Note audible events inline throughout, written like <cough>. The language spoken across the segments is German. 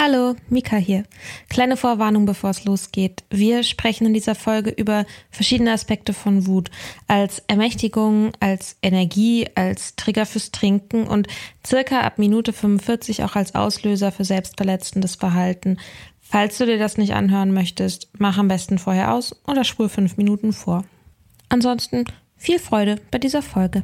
Hallo, Mika hier. Kleine Vorwarnung, bevor es losgeht. Wir sprechen in dieser Folge über verschiedene Aspekte von Wut. Als Ermächtigung, als Energie, als Trigger fürs Trinken und circa ab Minute 45 auch als Auslöser für selbstverletzendes Verhalten. Falls du dir das nicht anhören möchtest, mach am besten vorher aus oder spur fünf Minuten vor. Ansonsten viel Freude bei dieser Folge.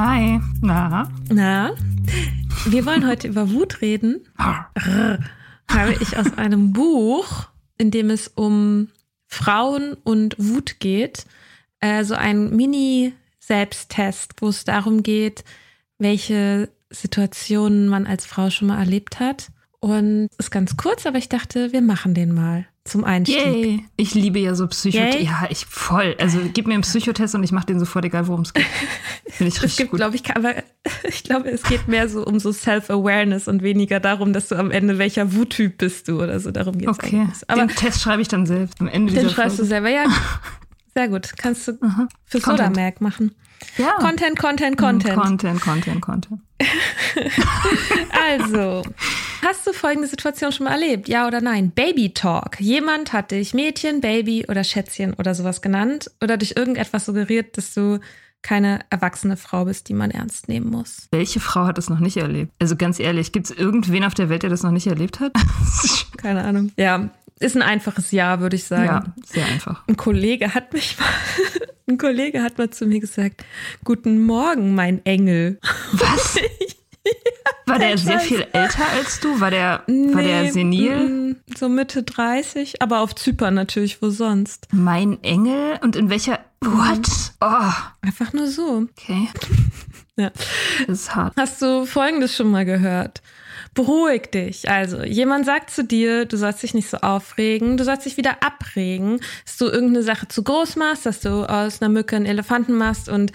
Hi. Na? Na, wir wollen heute über Wut reden. Rrr, Habe ich aus einem Buch, in dem es um Frauen und Wut geht, äh, so ein Mini-Selbsttest, wo es darum geht, welche Situationen man als Frau schon mal erlebt hat. Und ist ganz kurz, aber ich dachte, wir machen den mal zum Einstieg. Yay. Ich liebe ja so Psychotest. Ja, ich voll. Also gib mir einen Psychotest und ich mache den sofort, egal worum es geht. Finde ich <laughs> Es richtig gibt, gut. glaube ich, aber <laughs> ich glaube, es geht mehr so um so Self-Awareness und weniger darum, dass du am Ende welcher Wuttyp bist du oder so. Darum geht es Okay. eigentlich. Aber den Test schreibe ich dann selbst am Ende den schreibst du Folge. selber. Ja, <laughs> sehr gut. Kannst du für Content. Sodamerk machen. Ja. Content, Content, Content. Content, Content, Content. Also, hast du folgende Situation schon mal erlebt? Ja oder nein? Baby Talk. Jemand hat dich Mädchen, Baby oder Schätzchen oder sowas genannt oder durch irgendetwas suggeriert, dass du keine erwachsene Frau bist, die man ernst nehmen muss. Welche Frau hat das noch nicht erlebt? Also ganz ehrlich, gibt es irgendwen auf der Welt, der das noch nicht erlebt hat? <laughs> Keine Ahnung. Ja, ist ein einfaches Ja, würde ich sagen. ja, sehr einfach. Ein Kollege hat mich mal, <laughs> ein Kollege hat mal zu mir gesagt, guten Morgen, mein Engel. Was? <laughs> War der sehr viel älter als du? War der, war der Nee, senil? mm, So Mitte 30, aber auf Zypern natürlich, wo sonst. Mein Engel? Und in welcher. What? Oh, Einfach nur so. okay. <laughs> Ja. Das ist hart. Hast du Folgendes schon mal gehört? Beruhig dich. Also, jemand sagt zu dir, du sollst dich nicht so aufregen, du sollst dich wieder abregen, dass du irgendeine Sache zu groß machst, dass du aus einer Mücke einen Elefanten machst und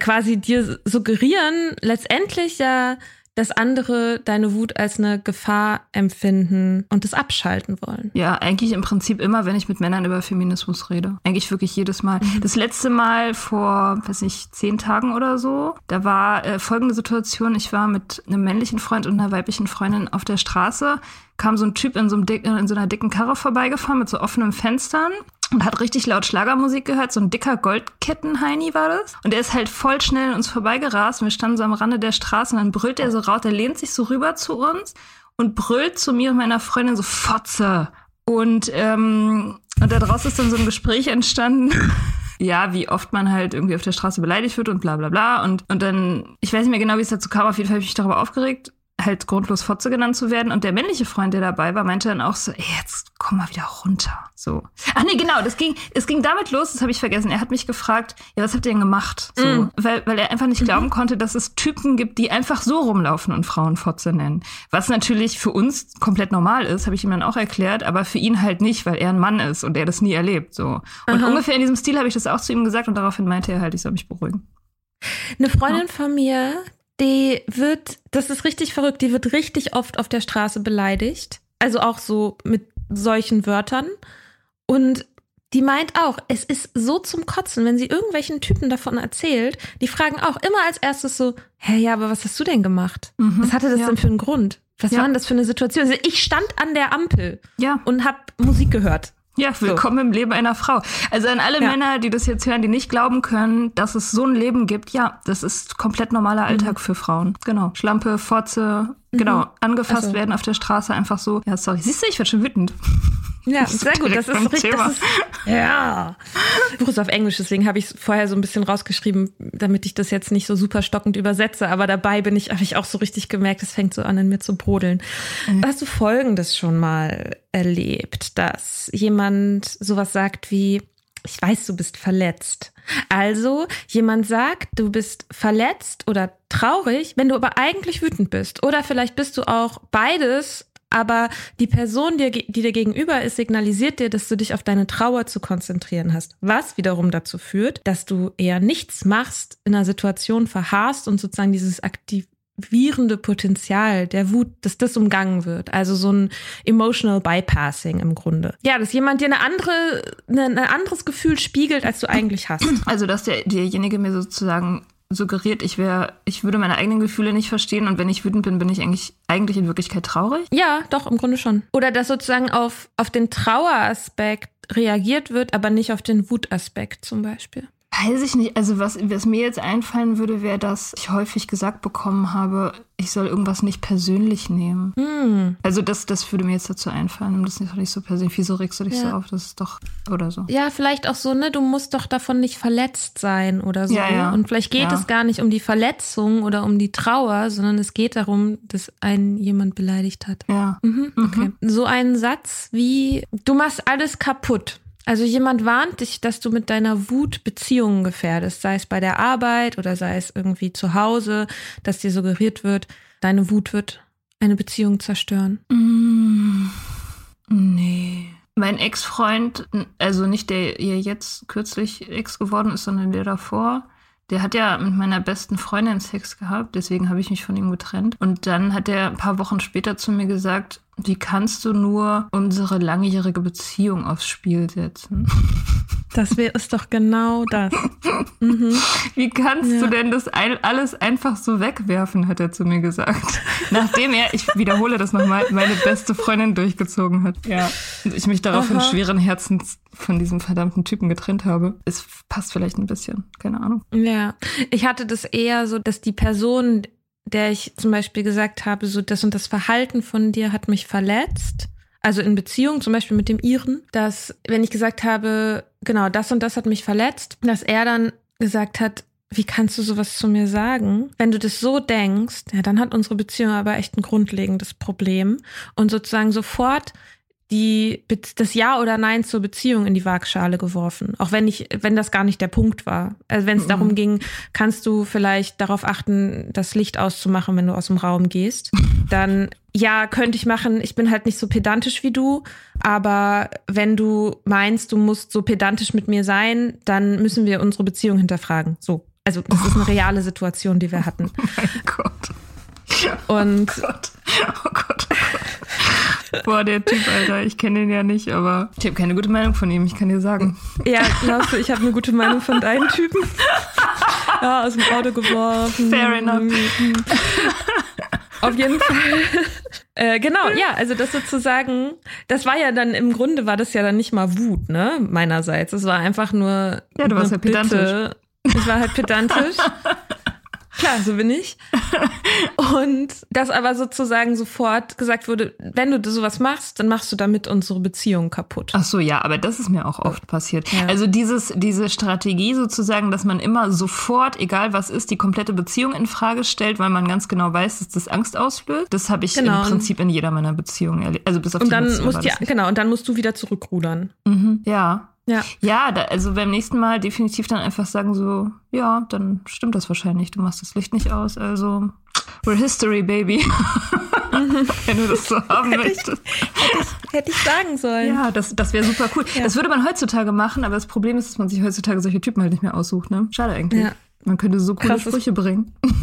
quasi dir suggerieren, letztendlich ja, dass andere deine Wut als eine Gefahr empfinden und das abschalten wollen. Ja, eigentlich im Prinzip immer, wenn ich mit Männern über Feminismus rede. Eigentlich wirklich jedes Mal. Das letzte Mal vor, weiß nicht, zehn Tagen oder so, da war äh, folgende Situation. Ich war mit einem männlichen Freund und einer weiblichen Freundin auf der Straße, kam so ein Typ in so, einem dick, in so einer dicken Karre vorbeigefahren mit so offenen Fenstern und hat richtig laut Schlagermusik gehört. So ein dicker Goldkettenheini war das. Und der ist halt voll schnell an uns vorbeigerast. Und wir standen so am Rande der Straße und dann brüllt er so raus. Der lehnt sich so rüber zu uns und brüllt zu mir und meiner Freundin so Fotze. Und, ähm, und da draußen ist dann so ein Gespräch entstanden. <laughs> ja, wie oft man halt irgendwie auf der Straße beleidigt wird und bla bla bla. Und, und dann, ich weiß nicht mehr genau, wie es dazu kam, auf jeden Fall habe ich mich darüber aufgeregt halt grundlos Fotze genannt zu werden. Und der männliche Freund, der dabei war, meinte dann auch so, ey, jetzt komm mal wieder runter. So. Ach nee, genau, das ging, es ging damit los, das habe ich vergessen. Er hat mich gefragt, ja, was habt ihr denn gemacht? So, mm. weil, weil er einfach nicht glauben konnte, dass es Typen gibt, die einfach so rumlaufen und Frauen Fotze nennen. Was natürlich für uns komplett normal ist, habe ich ihm dann auch erklärt, aber für ihn halt nicht, weil er ein Mann ist und er das nie erlebt. So. Und Aha. ungefähr in diesem Stil habe ich das auch zu ihm gesagt und daraufhin meinte er halt, ich soll mich beruhigen. Eine Freundin von mir, die wird, das ist richtig verrückt, die wird richtig oft auf der Straße beleidigt. Also auch so mit solchen Wörtern. Und die meint auch, es ist so zum Kotzen, wenn sie irgendwelchen Typen davon erzählt, die fragen auch immer als erstes so, hä, ja, aber was hast du denn gemacht? Mhm, was hatte das ja. denn für einen Grund? Was ja. war denn das für eine Situation? Also ich stand an der Ampel ja. und habe Musik gehört. Ja, willkommen so. im Leben einer Frau. Also an alle ja. Männer, die das jetzt hören, die nicht glauben können, dass es so ein Leben gibt, ja, das ist komplett normaler Alltag mhm. für Frauen. Genau. Schlampe, Fotze, mhm. Genau, angefasst also. werden auf der Straße einfach so. Ja, sorry. Siehst du, ich werde schon wütend. <laughs> Ja, sehr gut. Das ist richtig. Das ist, ja. Das Buch ist auf Englisch, deswegen habe ich es vorher so ein bisschen rausgeschrieben, damit ich das jetzt nicht so super stockend übersetze. Aber dabei bin ich, habe ich auch so richtig gemerkt, es fängt so an, in mir zu brodeln. Mhm. Hast du Folgendes schon mal erlebt, dass jemand sowas sagt wie, ich weiß, du bist verletzt. Also jemand sagt, du bist verletzt oder traurig, wenn du aber eigentlich wütend bist. Oder vielleicht bist du auch beides aber die Person, die, die dir gegenüber ist, signalisiert dir, dass du dich auf deine Trauer zu konzentrieren hast. Was wiederum dazu führt, dass du eher nichts machst, in einer Situation verharrst und sozusagen dieses aktivierende Potenzial der Wut, dass das umgangen wird. Also so ein emotional bypassing im Grunde. Ja, dass jemand dir eine andere, eine, ein anderes Gefühl spiegelt, als du eigentlich hast. <clears throat> Also, dass der, derjenige mir sozusagen suggeriert, ich wäre, ich würde meine eigenen Gefühle nicht verstehen und wenn ich wütend bin, bin ich eigentlich, eigentlich in Wirklichkeit traurig? Ja, doch, im Grunde schon. Oder dass sozusagen auf, auf den Traueraspekt reagiert wird, aber nicht auf den Wutaspekt zum Beispiel. Weiß ich nicht. Also was, was mir jetzt einfallen würde, wäre, dass ich häufig gesagt bekommen habe, ich soll irgendwas nicht persönlich nehmen. Mm. Also das, das würde mir jetzt dazu einfallen, nimm das nicht, nicht so persönlich. Wieso regst du dich ja. so auf? Das ist doch oder so. Ja, vielleicht auch so, ne, du musst doch davon nicht verletzt sein oder so. Ja, ja. Und vielleicht geht es gar nicht um die Verletzung oder um die Trauer, sondern es geht darum, dass einen jemand beleidigt hat. Ja. Mhm, okay. Mhm. So ein Satz wie, du machst alles kaputt. Also jemand warnt dich, dass du mit deiner Wut Beziehungen gefährdest, sei es bei der Arbeit oder sei es irgendwie zu Hause, dass dir suggeriert wird, deine Wut wird eine Beziehung zerstören. Mm, nee. Mein Ex-Freund, also nicht der ihr jetzt kürzlich Ex geworden ist, sondern der davor, der hat ja mit meiner besten Freundin Sex gehabt, deswegen habe ich mich von ihm getrennt. Und dann hat er ein paar Wochen später zu mir gesagt, wie kannst du nur unsere langjährige Beziehung aufs Spiel setzen? <laughs> Das wäre es doch genau das. Mhm. Wie kannst ja. du denn das alles einfach so wegwerfen, hat er zu mir gesagt. <laughs> Nachdem er, ich wiederhole das nochmal, meine beste Freundin durchgezogen hat. Ja. Und ich mich daraufhin Aha. schweren Herzens von diesem verdammten Typen getrennt habe. Es passt vielleicht ein bisschen, keine Ahnung. Ja, ich hatte das eher so, dass die Person, der ich zum Beispiel gesagt habe, so das und das Verhalten von dir hat mich verletzt. Also in Beziehung, zum Beispiel mit dem Iren, dass wenn ich gesagt habe, genau, das und das hat mich verletzt, dass er dann gesagt hat, wie kannst du sowas zu mir sagen? Wenn du das so denkst, ja, dann hat unsere Beziehung aber echt ein grundlegendes Problem. Und sozusagen sofort die, das Ja oder Nein zur Beziehung in die Waagschale geworfen. Auch wenn ich, wenn das gar nicht der Punkt war. Also wenn es mhm. darum ging, kannst du vielleicht darauf achten, das Licht auszumachen, wenn du aus dem Raum gehst. <laughs> Dann ja, könnte ich machen. Ich bin halt nicht so pedantisch wie du. Aber wenn du meinst, du musst so pedantisch mit mir sein, dann müssen wir unsere Beziehung hinterfragen. So. Also, das ist eine reale Situation, die wir <laughs> hatten. Oh mein Gott. Und oh Gott. Oh Gott. Oh Gott. Boah, der Typ, Alter, ich kenne den ja nicht, aber ich habe keine gute Meinung von ihm, ich kann dir sagen. Ja, glaubst du, ich habe eine gute Meinung von deinen Typen? Ja, aus dem Auto geworfen. Fair enough. Auf jeden Fall Äh, genau, ja, also das sozusagen, das war ja dann im Grunde war das ja dann nicht mal Wut, ne, meinerseits. Es war einfach nur. Ja, du warst ja pedantisch. Ich war halt pedantisch. Klar, so bin ich. <laughs> Und dass aber sozusagen sofort gesagt wurde, wenn du sowas machst, dann machst du damit unsere Beziehung kaputt. Ach so, ja, aber das ist mir auch oft passiert. Ja. Also dieses, diese Strategie sozusagen, dass man immer sofort, egal was ist, die komplette Beziehung in Frage stellt, weil man ganz genau weiß, dass das Angst auslöst. Das habe ich genau. im Prinzip in jeder meiner Beziehungen erlebt. Also bis auf und die dann Beziehung musst ja, genau, und dann musst du wieder zurückrudern. Mhm, ja. Ja, ja da, also beim nächsten Mal definitiv dann einfach sagen so, ja, dann stimmt das wahrscheinlich. Du machst das Licht nicht aus, also we're history, baby. <laughs> Wenn du das so haben hätte möchtest. Ich, hätte, ich, hätte ich sagen sollen. Ja, das, das wäre super cool. Ja. Das würde man heutzutage machen, aber das Problem ist, dass man sich heutzutage solche Typen halt nicht mehr aussucht. Ne? Schade eigentlich. Ja. Man könnte so coole Krasses. Sprüche bringen. <laughs>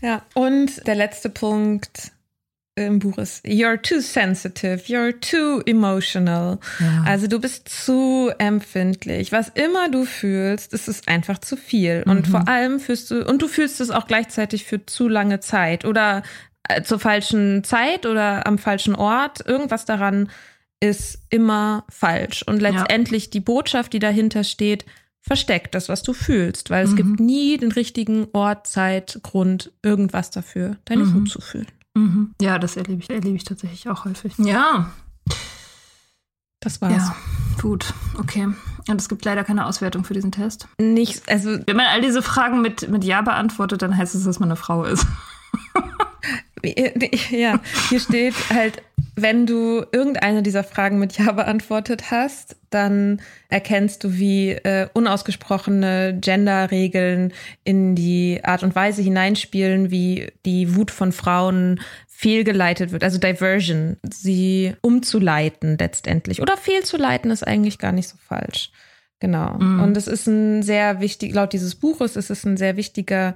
ja, und der letzte Punkt im Buch ist, you're too sensitive, you're too emotional. Ja. Also du bist zu empfindlich. Was immer du fühlst, ist es einfach zu viel. Mhm. Und vor allem fühlst du, und du fühlst es auch gleichzeitig für zu lange Zeit oder äh, zur falschen Zeit oder am falschen Ort. Irgendwas daran ist immer falsch. Und letztendlich ja. die Botschaft, die dahinter steht, versteckt das, was du fühlst, weil es mhm. gibt nie den richtigen Ort, Zeit, Grund, irgendwas dafür, deine mhm. Wut zu fühlen. Mhm. Ja, das erlebe ich, erlebe ich tatsächlich auch häufig. Ja. Das war's. Ja, gut, okay. Und es gibt leider keine Auswertung für diesen Test. Nicht, also. Wenn man all diese Fragen mit, mit Ja beantwortet, dann heißt es, dass man eine Frau ist. ja, hier steht halt, wenn du irgendeine dieser Fragen mit Ja beantwortet hast, dann erkennst du, wie äh, unausgesprochene Genderregeln in die Art und Weise hineinspielen, wie die Wut von Frauen fehlgeleitet wird, also Diversion, sie umzuleiten letztendlich. Oder fehlzuleiten ist eigentlich gar nicht so falsch. Genau. Mhm. Und es ist ein sehr wichtig, laut dieses Buches ist es ein sehr wichtiger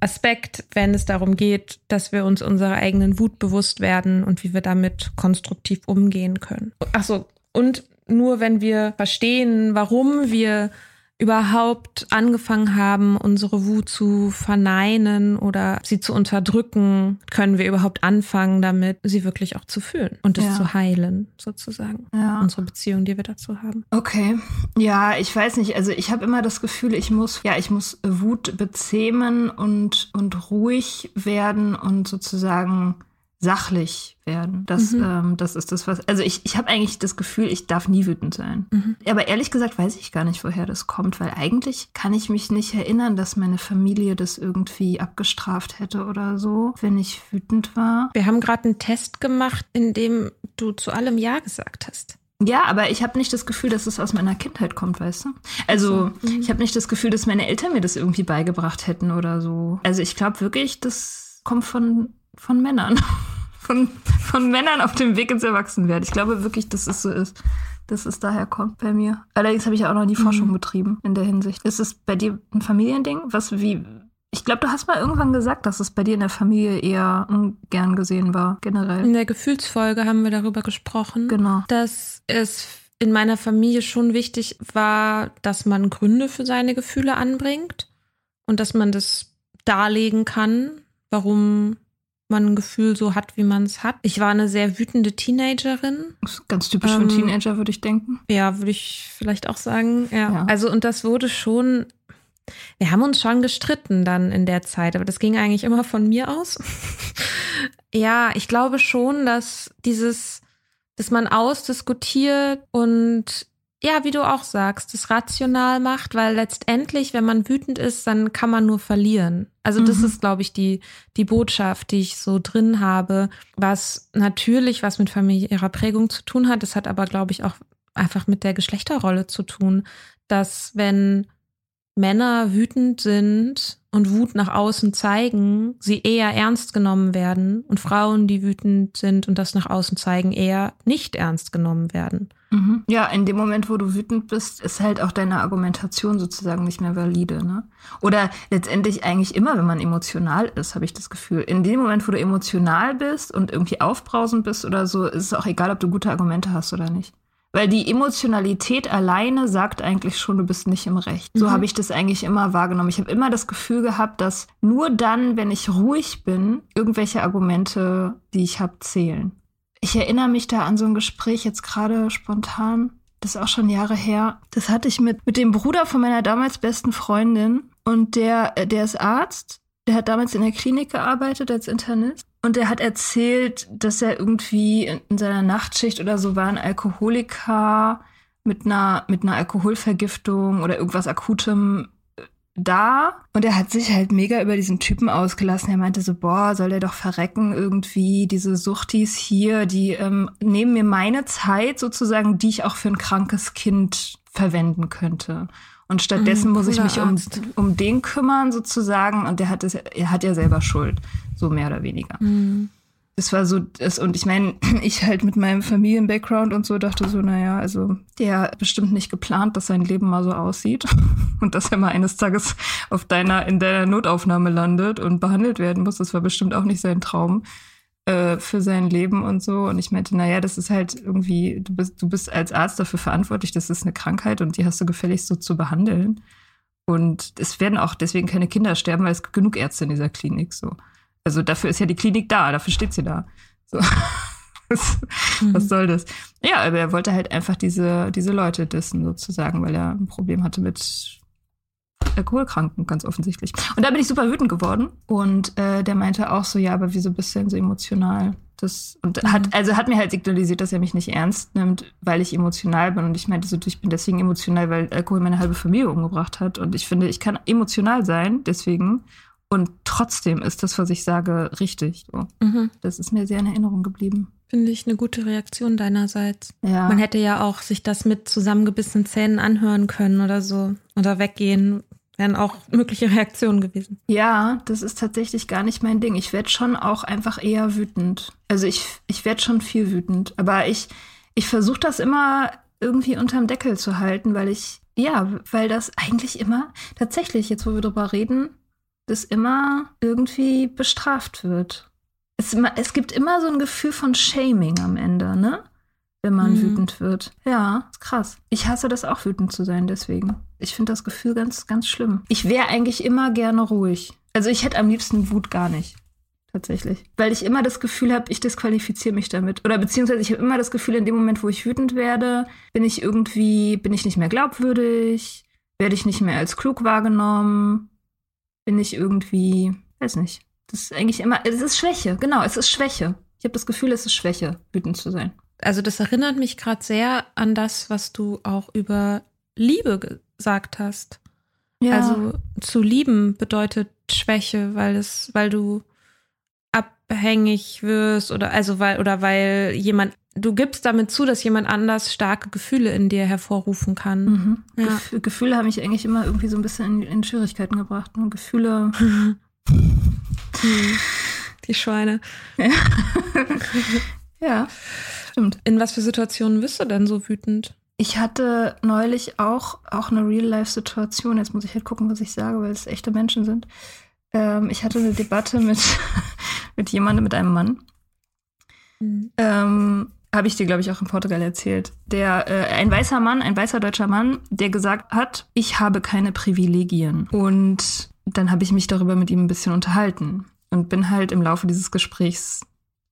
Aspekt, wenn es darum geht, dass wir uns unserer eigenen Wut bewusst werden und wie wir damit konstruktiv umgehen können. Ach so, und nur wenn wir verstehen, warum wir überhaupt angefangen haben, unsere Wut zu verneinen oder sie zu unterdrücken, können wir überhaupt anfangen, damit sie wirklich auch zu fühlen und es ja. zu heilen, sozusagen. Ja. Unsere Beziehung, die wir dazu haben. Okay. Ja, ich weiß nicht. Also ich habe immer das Gefühl, ich muss, ja, ich muss Wut bezähmen und, und ruhig werden und sozusagen sachlich werden. Das, mhm. ähm, das ist das, was. Also ich, ich habe eigentlich das Gefühl, ich darf nie wütend sein. Mhm. Aber ehrlich gesagt weiß ich gar nicht, woher das kommt, weil eigentlich kann ich mich nicht erinnern, dass meine Familie das irgendwie abgestraft hätte oder so, wenn ich wütend war. Wir haben gerade einen Test gemacht, in dem du zu allem Ja gesagt hast. Ja, aber ich habe nicht das Gefühl, dass es aus meiner Kindheit kommt, weißt du? Also, so. mhm. ich habe nicht das Gefühl, dass meine Eltern mir das irgendwie beigebracht hätten oder so. Also, ich glaube wirklich, das kommt von von Männern. <laughs> Von, von Männern auf dem Weg ins Erwachsenwerden. Ich glaube wirklich, dass es so ist. Dass es daher kommt bei mir. Allerdings habe ich ja auch noch nie Forschung mhm. betrieben in der Hinsicht. Ist es bei dir ein Familiending? Was wie. Ich glaube, du hast mal irgendwann gesagt, dass es bei dir in der Familie eher ungern gesehen war, generell. In der Gefühlsfolge haben wir darüber gesprochen. Genau. Dass es in meiner Familie schon wichtig war, dass man Gründe für seine Gefühle anbringt und dass man das darlegen kann, warum man ein Gefühl so hat, wie man es hat. Ich war eine sehr wütende Teenagerin. ganz typisch ähm, für einen Teenager, würde ich denken. Ja, würde ich vielleicht auch sagen. Ja. ja. Also, und das wurde schon. Wir haben uns schon gestritten dann in der Zeit, aber das ging eigentlich immer von mir aus. <laughs> ja, ich glaube schon, dass dieses, dass man ausdiskutiert und ja, wie du auch sagst, das rational macht, weil letztendlich, wenn man wütend ist, dann kann man nur verlieren. Also das mhm. ist, glaube ich, die, die Botschaft, die ich so drin habe, was natürlich was mit familiärer Prägung zu tun hat. Das hat aber, glaube ich, auch einfach mit der Geschlechterrolle zu tun, dass wenn Männer wütend sind und Wut nach außen zeigen, sie eher ernst genommen werden und Frauen, die wütend sind und das nach außen zeigen, eher nicht ernst genommen werden. Mhm. Ja, in dem Moment, wo du wütend bist, ist halt auch deine Argumentation sozusagen nicht mehr valide. Ne? Oder letztendlich eigentlich immer, wenn man emotional ist, habe ich das Gefühl. In dem Moment, wo du emotional bist und irgendwie aufbrausend bist oder so, ist es auch egal, ob du gute Argumente hast oder nicht. Weil die Emotionalität alleine sagt eigentlich schon, du bist nicht im Recht. So Mhm. habe ich das eigentlich immer wahrgenommen. Ich habe immer das Gefühl gehabt, dass nur dann, wenn ich ruhig bin, irgendwelche Argumente, die ich habe, zählen. Ich erinnere mich da an so ein Gespräch jetzt gerade spontan. Das ist auch schon Jahre her. Das hatte ich mit, mit dem Bruder von meiner damals besten Freundin. Und der, äh, der ist Arzt. Der hat damals in der Klinik gearbeitet als Internist. Und er hat erzählt, dass er irgendwie in, in seiner Nachtschicht oder so war ein Alkoholiker mit einer, mit einer Alkoholvergiftung oder irgendwas Akutem äh, da. Und er hat sich halt mega über diesen Typen ausgelassen. Er meinte so, boah, soll der doch verrecken irgendwie. Diese Suchtis hier, die ähm, nehmen mir meine Zeit sozusagen, die ich auch für ein krankes Kind verwenden könnte. Und stattdessen Mm, muss ich mich um, um den kümmern sozusagen. Und der hat es, er hat ja selber Schuld, so mehr oder weniger. Mhm. Das war so, das, und ich meine, <clears throat> ich halt mit meinem Familien-Background und so dachte so, naja, also der hat bestimmt nicht geplant, dass sein Leben mal so aussieht <laughs> und dass er mal eines Tages auf deiner, in deiner Notaufnahme landet und behandelt werden muss. Das war bestimmt auch nicht sein Traum äh, für sein Leben und so. Und ich meinte, naja, das ist halt irgendwie, du bist, du bist als Arzt dafür verantwortlich, das ist eine Krankheit und die hast du gefälligst so zu behandeln. Und es werden auch deswegen keine Kinder sterben, weil es genug Ärzte in dieser Klinik so. Also dafür ist ja die Klinik da, dafür steht sie da. So. <laughs> Was, was soll das? Ja, aber er wollte halt einfach diese, diese Leute dissen, sozusagen, weil er ein Problem hatte mit Alkoholkranken, ganz offensichtlich. Und da bin ich super wütend geworden. Und äh, der meinte auch so, ja, aber wieso bist du denn so emotional? Das, und hat, also hat mir halt signalisiert, dass er mich nicht ernst nimmt, weil ich emotional bin. Und ich meinte so, ich bin deswegen emotional, weil Alkohol meine halbe Familie umgebracht hat. Und ich finde, ich kann emotional sein, deswegen. Und trotzdem ist das, was ich sage, richtig. So. Mhm. Das ist mir sehr in Erinnerung geblieben. Finde ich eine gute Reaktion deinerseits. Ja. Man hätte ja auch sich das mit zusammengebissenen Zähnen anhören können oder so. Oder weggehen. Wären auch mögliche Reaktionen gewesen. Ja, das ist tatsächlich gar nicht mein Ding. Ich werde schon auch einfach eher wütend. Also ich, ich werde schon viel wütend. Aber ich, ich versuche das immer irgendwie unterm Deckel zu halten, weil ich, ja, weil das eigentlich immer, tatsächlich, jetzt wo wir drüber reden, das immer irgendwie bestraft wird. Es, es gibt immer so ein Gefühl von Shaming am Ende, ne? Wenn man Mhm. wütend wird. Ja, ist krass. Ich hasse das auch, wütend zu sein, deswegen. Ich finde das Gefühl ganz, ganz schlimm. Ich wäre eigentlich immer gerne ruhig. Also ich hätte am liebsten Wut gar nicht. Tatsächlich. Weil ich immer das Gefühl habe, ich disqualifiziere mich damit. Oder beziehungsweise ich habe immer das Gefühl, in dem Moment, wo ich wütend werde, bin ich irgendwie, bin ich nicht mehr glaubwürdig, werde ich nicht mehr als klug wahrgenommen, bin ich irgendwie, weiß nicht. Das ist eigentlich immer, es ist Schwäche, genau, es ist Schwäche. Ich habe das Gefühl, es ist Schwäche, wütend zu sein. Also das erinnert mich gerade sehr an das, was du auch über Liebe gesagt hast. Also zu lieben bedeutet Schwäche, weil es, weil du abhängig wirst oder also weil oder weil jemand du gibst damit zu, dass jemand anders starke Gefühle in dir hervorrufen kann. Mhm. Ja. Gef Gefühle haben mich eigentlich immer irgendwie so ein bisschen in, in Schwierigkeiten gebracht. Ne? Gefühle. Die Schweine. <laughs> Ja, stimmt. In was für Situationen bist du denn so wütend? Ich hatte neulich auch, auch eine Real-Life-Situation. Jetzt muss ich halt gucken, was ich sage, weil es echte Menschen sind. Ähm, ich hatte eine Debatte mit, <laughs> mit jemandem, mit einem Mann. Ähm, Habe ich dir, glaube ich, auch in Portugal erzählt. Der, äh, ein weißer Mann, ein weißer deutscher Mann, der gesagt hat, ich habe keine Privilegien. Und dann habe ich mich darüber mit ihm ein bisschen unterhalten und bin halt im Laufe dieses Gesprächs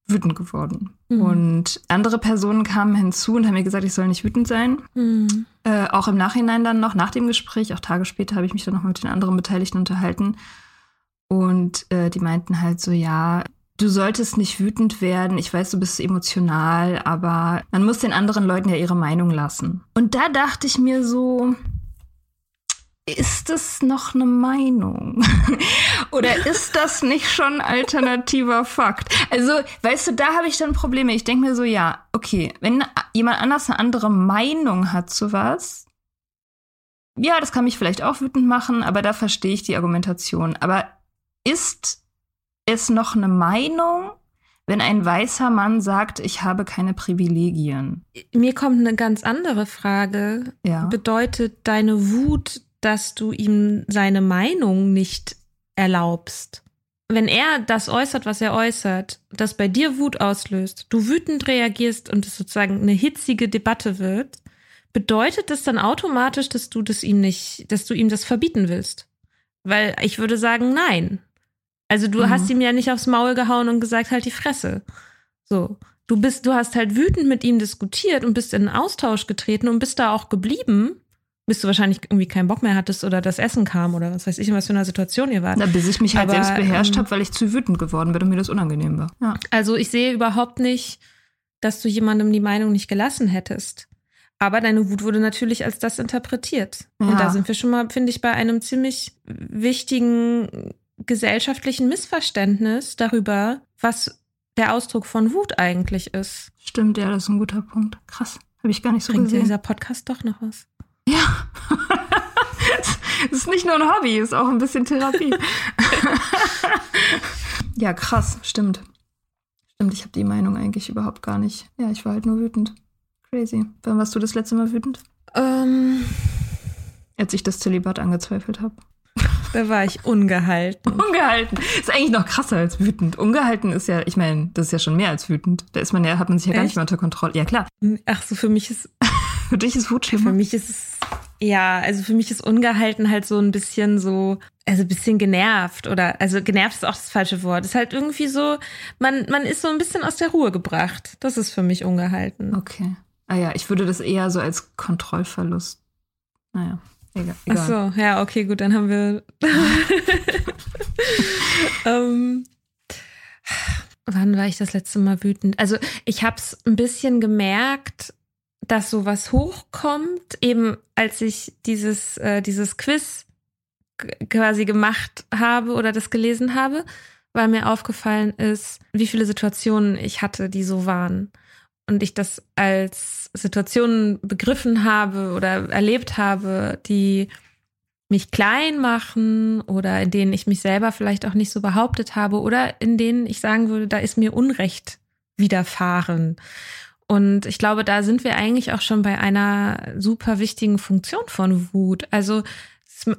wütend geworden. Mhm. Und andere Personen kamen hinzu und haben mir gesagt, ich soll nicht wütend sein. Hm. Äh, auch im Nachhinein dann noch, nach dem Gespräch, auch Tage später, habe ich mich dann noch mit den anderen Beteiligten unterhalten. Und äh, die meinten halt so, ja, du solltest nicht wütend werden. Ich weiß, du bist emotional, aber man muss den anderen Leuten ja ihre Meinung lassen. Und da dachte ich mir so, ist das noch eine Meinung? <laughs> Oder ist das nicht schon alternativer Fakt? Also, weißt du, da habe ich dann Probleme. Ich denke mir so, ja, okay, wenn jemand anders eine andere Meinung hat zu was, ja, das kann mich vielleicht auch wütend machen, aber da verstehe ich die Argumentation. Aber ist es noch eine Meinung, wenn ein weißer Mann sagt, ich habe keine Privilegien? Mir kommt eine ganz andere Frage. Ja. Bedeutet deine Wut, dass du ihm seine Meinung nicht erlaubst? wenn er das äußert, was er äußert, das bei dir Wut auslöst, du wütend reagierst und es sozusagen eine hitzige Debatte wird, bedeutet das dann automatisch, dass du das ihm nicht, dass du ihm das verbieten willst? Weil ich würde sagen, nein. Also du mhm. hast ihm ja nicht aufs Maul gehauen und gesagt, halt die Fresse. So. Du bist, du hast halt wütend mit ihm diskutiert und bist in einen Austausch getreten und bist da auch geblieben, bis du wahrscheinlich irgendwie keinen Bock mehr hattest oder das Essen kam oder was weiß ich, in was für einer Situation ihr wart. Na, bis ich mich halt Aber, selbst beherrscht ähm, habe, weil ich zu wütend geworden bin und mir das unangenehm war. Ja. Also ich sehe überhaupt nicht, dass du jemandem die Meinung nicht gelassen hättest. Aber deine Wut wurde natürlich als das interpretiert. Ja. Und da sind wir schon mal, finde ich, bei einem ziemlich wichtigen gesellschaftlichen Missverständnis darüber, was der Ausdruck von Wut eigentlich ist. Stimmt, ja, das ist ein guter Punkt. Krass. Habe ich gar nicht so Bringt gesehen. dieser Podcast doch noch was? Ja. Es <laughs> ist nicht nur ein Hobby, ist auch ein bisschen Therapie. <laughs> ja, krass, stimmt. Stimmt, ich habe die Meinung eigentlich überhaupt gar nicht. Ja, ich war halt nur wütend. Crazy. Wann warst du das letzte Mal wütend? Ähm. Als ich das Zölibat angezweifelt habe. Da war ich ungehalten. ungehalten. Ist eigentlich noch krasser als wütend. Ungehalten ist ja, ich meine, das ist ja schon mehr als wütend. Da ist man ja, hat man sich ja Echt? gar nicht mehr unter Kontrolle. Ja, klar. Ach so, für mich ist. <laughs> für dich ist Wut schlimmer? Für mich ist es. Ja, also für mich ist ungehalten halt so ein bisschen so, also ein bisschen genervt oder, also genervt ist auch das falsche Wort. Ist halt irgendwie so, man, man ist so ein bisschen aus der Ruhe gebracht. Das ist für mich ungehalten. Okay. Ah ja, ich würde das eher so als Kontrollverlust. Naja. Egal. Ach so, ja, okay, gut, dann haben wir. <laughs> ähm, wann war ich das letzte Mal wütend? Also, ich habe es ein bisschen gemerkt, dass sowas hochkommt, eben als ich dieses, äh, dieses Quiz quasi gemacht habe oder das gelesen habe, weil mir aufgefallen ist, wie viele Situationen ich hatte, die so waren und ich das als Situationen begriffen habe oder erlebt habe, die mich klein machen oder in denen ich mich selber vielleicht auch nicht so behauptet habe oder in denen ich sagen würde, da ist mir Unrecht widerfahren. Und ich glaube, da sind wir eigentlich auch schon bei einer super wichtigen Funktion von Wut. Also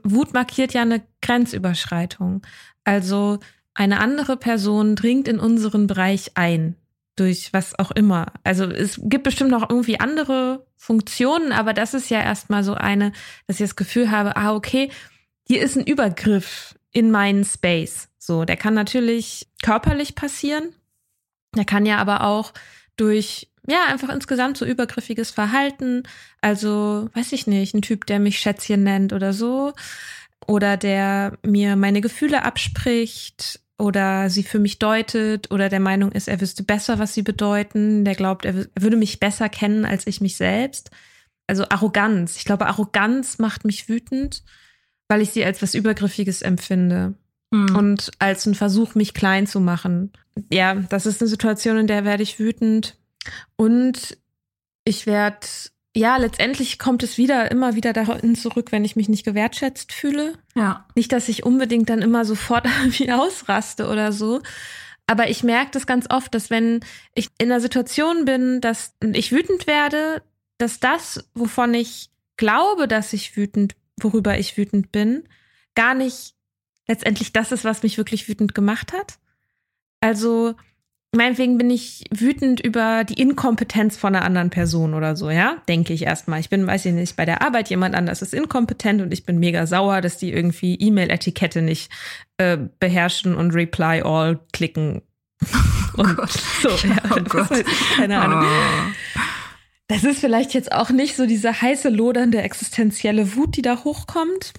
Wut markiert ja eine Grenzüberschreitung. Also eine andere Person dringt in unseren Bereich ein durch was auch immer. Also es gibt bestimmt noch irgendwie andere Funktionen, aber das ist ja erstmal so eine, dass ich das Gefühl habe, ah, okay, hier ist ein Übergriff in meinen Space. So, der kann natürlich körperlich passieren. Der kann ja aber auch durch, ja, einfach insgesamt so übergriffiges Verhalten. Also, weiß ich nicht, ein Typ, der mich Schätzchen nennt oder so. Oder der mir meine Gefühle abspricht oder sie für mich deutet oder der Meinung ist, er wüsste besser, was sie bedeuten, der glaubt, er, er würde mich besser kennen als ich mich selbst. Also Arroganz. Ich glaube, Arroganz macht mich wütend, weil ich sie als was Übergriffiges empfinde mhm. und als einen Versuch, mich klein zu machen. Ja, das ist eine Situation, in der werde ich wütend und ich werde ja, letztendlich kommt es wieder, immer wieder dahin zurück, wenn ich mich nicht gewertschätzt fühle. Ja. Nicht, dass ich unbedingt dann immer sofort <laughs> irgendwie ausraste oder so. Aber ich merke das ganz oft, dass wenn ich in einer Situation bin, dass ich wütend werde, dass das, wovon ich glaube, dass ich wütend, worüber ich wütend bin, gar nicht letztendlich das ist, was mich wirklich wütend gemacht hat. Also, meinetwegen bin ich wütend über die Inkompetenz von einer anderen Person oder so, ja? Denke ich erstmal. Ich bin, weiß ich nicht, bei der Arbeit jemand anders ist inkompetent und ich bin mega sauer, dass die irgendwie E-Mail-Etikette nicht äh, beherrschen und Reply All klicken. <laughs> Oh Gott. So, <laughs> ja, oh Gott. keine Ahnung. Oh. Das ist vielleicht jetzt auch nicht so diese heiße, lodernde existenzielle Wut, die da hochkommt.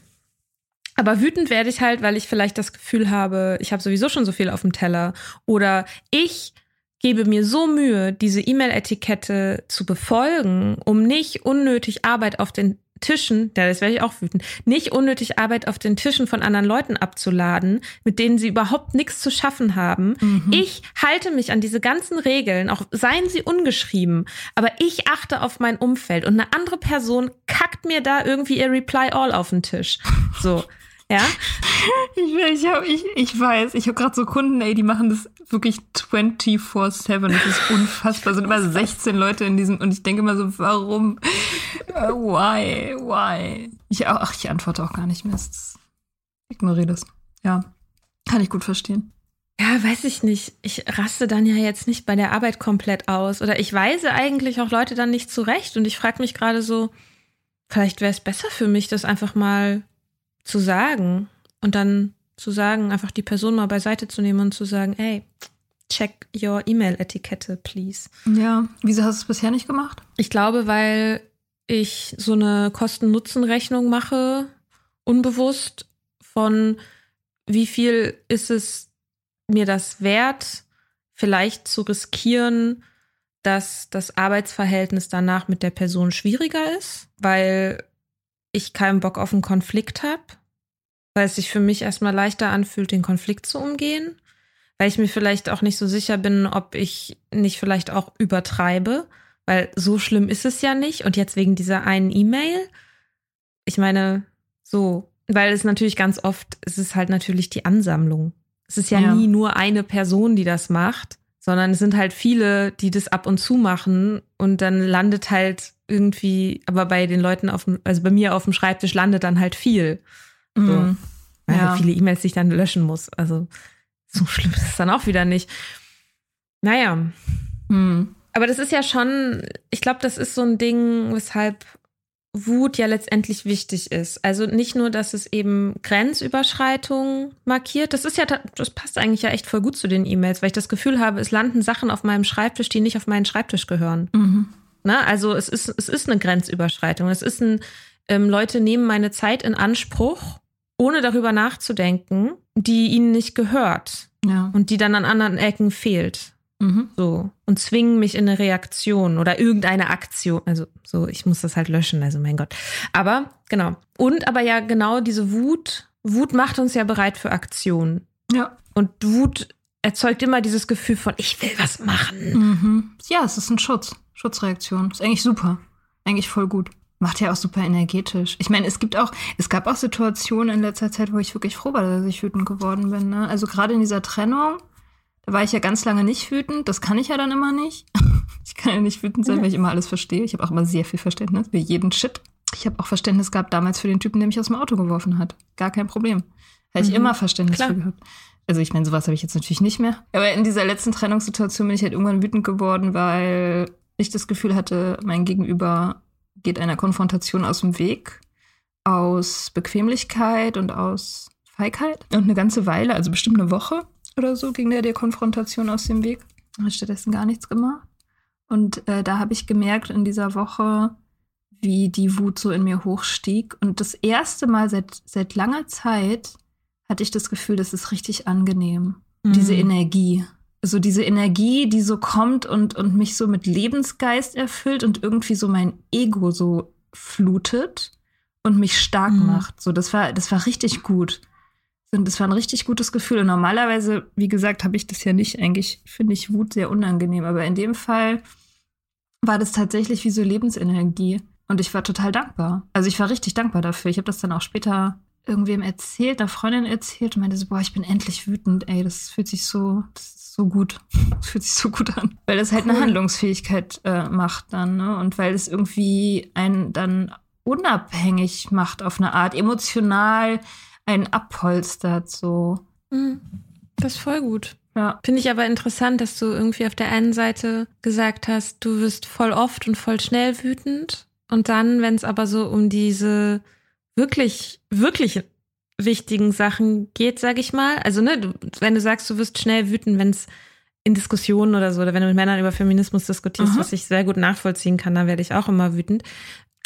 Aber wütend werde ich halt, weil ich vielleicht das Gefühl habe, ich habe sowieso schon so viel auf dem Teller. Oder ich gebe mir so Mühe, diese E-Mail-Etikette zu befolgen, um nicht unnötig Arbeit auf den Tischen, ja, das werde ich auch wütend, nicht unnötig Arbeit auf den Tischen von anderen Leuten abzuladen, mit denen sie überhaupt nichts zu schaffen haben. Mhm. Ich halte mich an diese ganzen Regeln, auch seien sie ungeschrieben, aber ich achte auf mein Umfeld und eine andere Person kackt mir da irgendwie ihr Reply All auf den Tisch. So. Ja? <laughs> Ich, ich, hab, ich, ich weiß, ich habe gerade so Kunden, ey, die machen das wirklich 24-7. Das ist unfassbar. Es sind immer 16 Leute in diesem und ich denke immer so, warum? Uh, why? Why? Ich, ach, ich antworte auch gar nicht mehr. Ich ignoriere das. Ja. Kann ich gut verstehen. ja, weiß ich nicht. Ich raste dann ja jetzt nicht bei der Arbeit komplett aus. Oder ich weise eigentlich auch Leute dann nicht zurecht. Und ich frage mich gerade so, vielleicht wäre es besser für mich, das einfach mal zu sagen. Und dann zu sagen, einfach die Person mal beiseite zu nehmen und zu sagen, ey, check your E-Mail-Etikette, please. Ja, wieso hast du es bisher nicht gemacht? Ich glaube, weil ich so eine Kosten-Nutzen-Rechnung mache, unbewusst von wie viel ist es mir das wert, vielleicht zu riskieren, dass das Arbeitsverhältnis danach mit der Person schwieriger ist, weil ich keinen Bock auf einen Konflikt habe, weil es sich für mich erstmal leichter anfühlt, den Konflikt zu umgehen, weil ich mir vielleicht auch nicht so sicher bin, ob ich nicht vielleicht auch übertreibe, weil so schlimm ist es ja nicht. Und jetzt wegen dieser einen E-Mail, ich meine, so, weil es natürlich ganz oft, es ist halt natürlich die Ansammlung. Es ist ja, ja, nie nur eine Person, die das macht, sondern es sind halt viele, die das ab und zu machen und dann landet halt irgendwie, aber bei den Leuten auf dem, also bei mir auf dem Schreibtisch landet dann halt viel. So. Mhm. Ja. Halt viele E-Mails, die ich dann löschen muss. Also so <laughs> schlimm ist es dann auch wieder nicht. Naja. Mhm. Aber das ist ja schon, ich glaube, das ist so ein Ding, weshalb Wut ja letztendlich wichtig ist. Also nicht nur, dass es eben Grenzüberschreitungen markiert. Das ist ja, das passt eigentlich ja echt voll gut zu den E-Mails, weil ich das Gefühl habe, es landen Sachen auf meinem Schreibtisch, die nicht auf meinen Schreibtisch gehören. Mhm. Na, also es ist, es ist eine Grenzüberschreitung. Es ist ein, ähm, Leute nehmen meine Zeit in Anspruch, ohne darüber nachzudenken, die ihnen nicht gehört. Ja. Und die dann an anderen Ecken fehlt. Mhm. So. Und zwingen mich in eine Reaktion oder irgendeine Aktion. Also, so, ich muss das halt löschen, also mein Gott. Aber, genau. Und aber ja, genau diese Wut. Wut macht uns ja bereit für Aktion. Ja. Und Wut erzeugt immer dieses Gefühl von, ich will was machen. Mhm. Ja, es ist ein Schutz. Schutzreaktion. Ist eigentlich super. Eigentlich voll gut. Macht ja auch super energetisch. Ich meine, es gibt auch, es gab auch Situationen in letzter Zeit, wo ich wirklich froh war, dass ich wütend geworden bin. Ne? Also gerade in dieser Trennung da war ich ja ganz lange nicht wütend. Das kann ich ja dann immer nicht. <laughs> Ich kann ja nicht wütend sein, weil ich immer alles verstehe. Ich habe auch immer sehr viel Verständnis für jeden Shit. Ich habe auch Verständnis gehabt damals für den Typen, der mich aus dem Auto geworfen hat. Gar kein Problem. Hätte ich mhm. immer Verständnis Klar. für gehabt. Also ich meine, sowas habe ich jetzt natürlich nicht mehr. Aber in dieser letzten Trennungssituation bin ich halt irgendwann wütend geworden, weil ich das Gefühl hatte, mein Gegenüber geht einer Konfrontation aus dem Weg, aus Bequemlichkeit und aus Feigheit. Und eine ganze Weile, also bestimmt eine Woche, oder so ging der der Konfrontation aus dem Weg. Hat stattdessen gar nichts gemacht. Und äh, da habe ich gemerkt in dieser Woche, wie die Wut so in mir hochstieg. Und das erste Mal seit, seit langer Zeit hatte ich das Gefühl, das ist richtig angenehm. Mhm. Diese Energie. So diese Energie, die so kommt und, und mich so mit Lebensgeist erfüllt und irgendwie so mein Ego so flutet und mich stark mhm. macht. So, das war, das war richtig gut sind. Das war ein richtig gutes Gefühl. Und normalerweise, wie gesagt, habe ich das ja nicht. Eigentlich finde ich Wut sehr unangenehm. Aber in dem Fall war das tatsächlich wie so Lebensenergie. Und ich war total dankbar. Also ich war richtig dankbar dafür. Ich habe das dann auch später irgendwem erzählt, einer Freundin erzählt und meinte so, boah, ich bin endlich wütend. Ey, das fühlt sich so, so gut. <laughs> Das fühlt sich so gut an. Weil das halt eine Handlungsfähigkeit äh, macht dann, ne? Und weil es irgendwie einen dann unabhängig macht auf eine Art, emotional ein abpolstert so. Mhm. Das ist voll gut. Ja. Finde ich aber interessant, dass du irgendwie auf der einen Seite gesagt hast, du wirst voll oft und voll schnell wütend. Und dann, wenn es aber so um diese wirklich, wirklich wichtigen Sachen geht, sag ich mal. Also, ne, du, wenn du sagst, du wirst schnell wütend, wenn es in Diskussionen oder so, oder wenn du mit Männern über Feminismus diskutierst, Aha. was ich sehr gut nachvollziehen kann, dann werde ich auch immer wütend.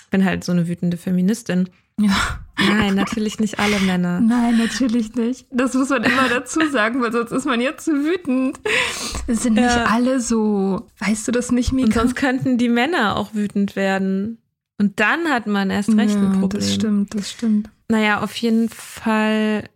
Ich bin halt so eine wütende Feministin. Ja. Nein, natürlich nicht alle Männer. <laughs> Nein, natürlich nicht. Das muss man immer dazu sagen, weil sonst ist man ja zu wütend. Es sind ja. nicht alle so. Weißt du das nicht, Mika? Und sonst könnten die Männer auch wütend werden. Und dann hat man erst recht ja, ein Problem. Das stimmt, das stimmt. Naja, auf jeden Fall.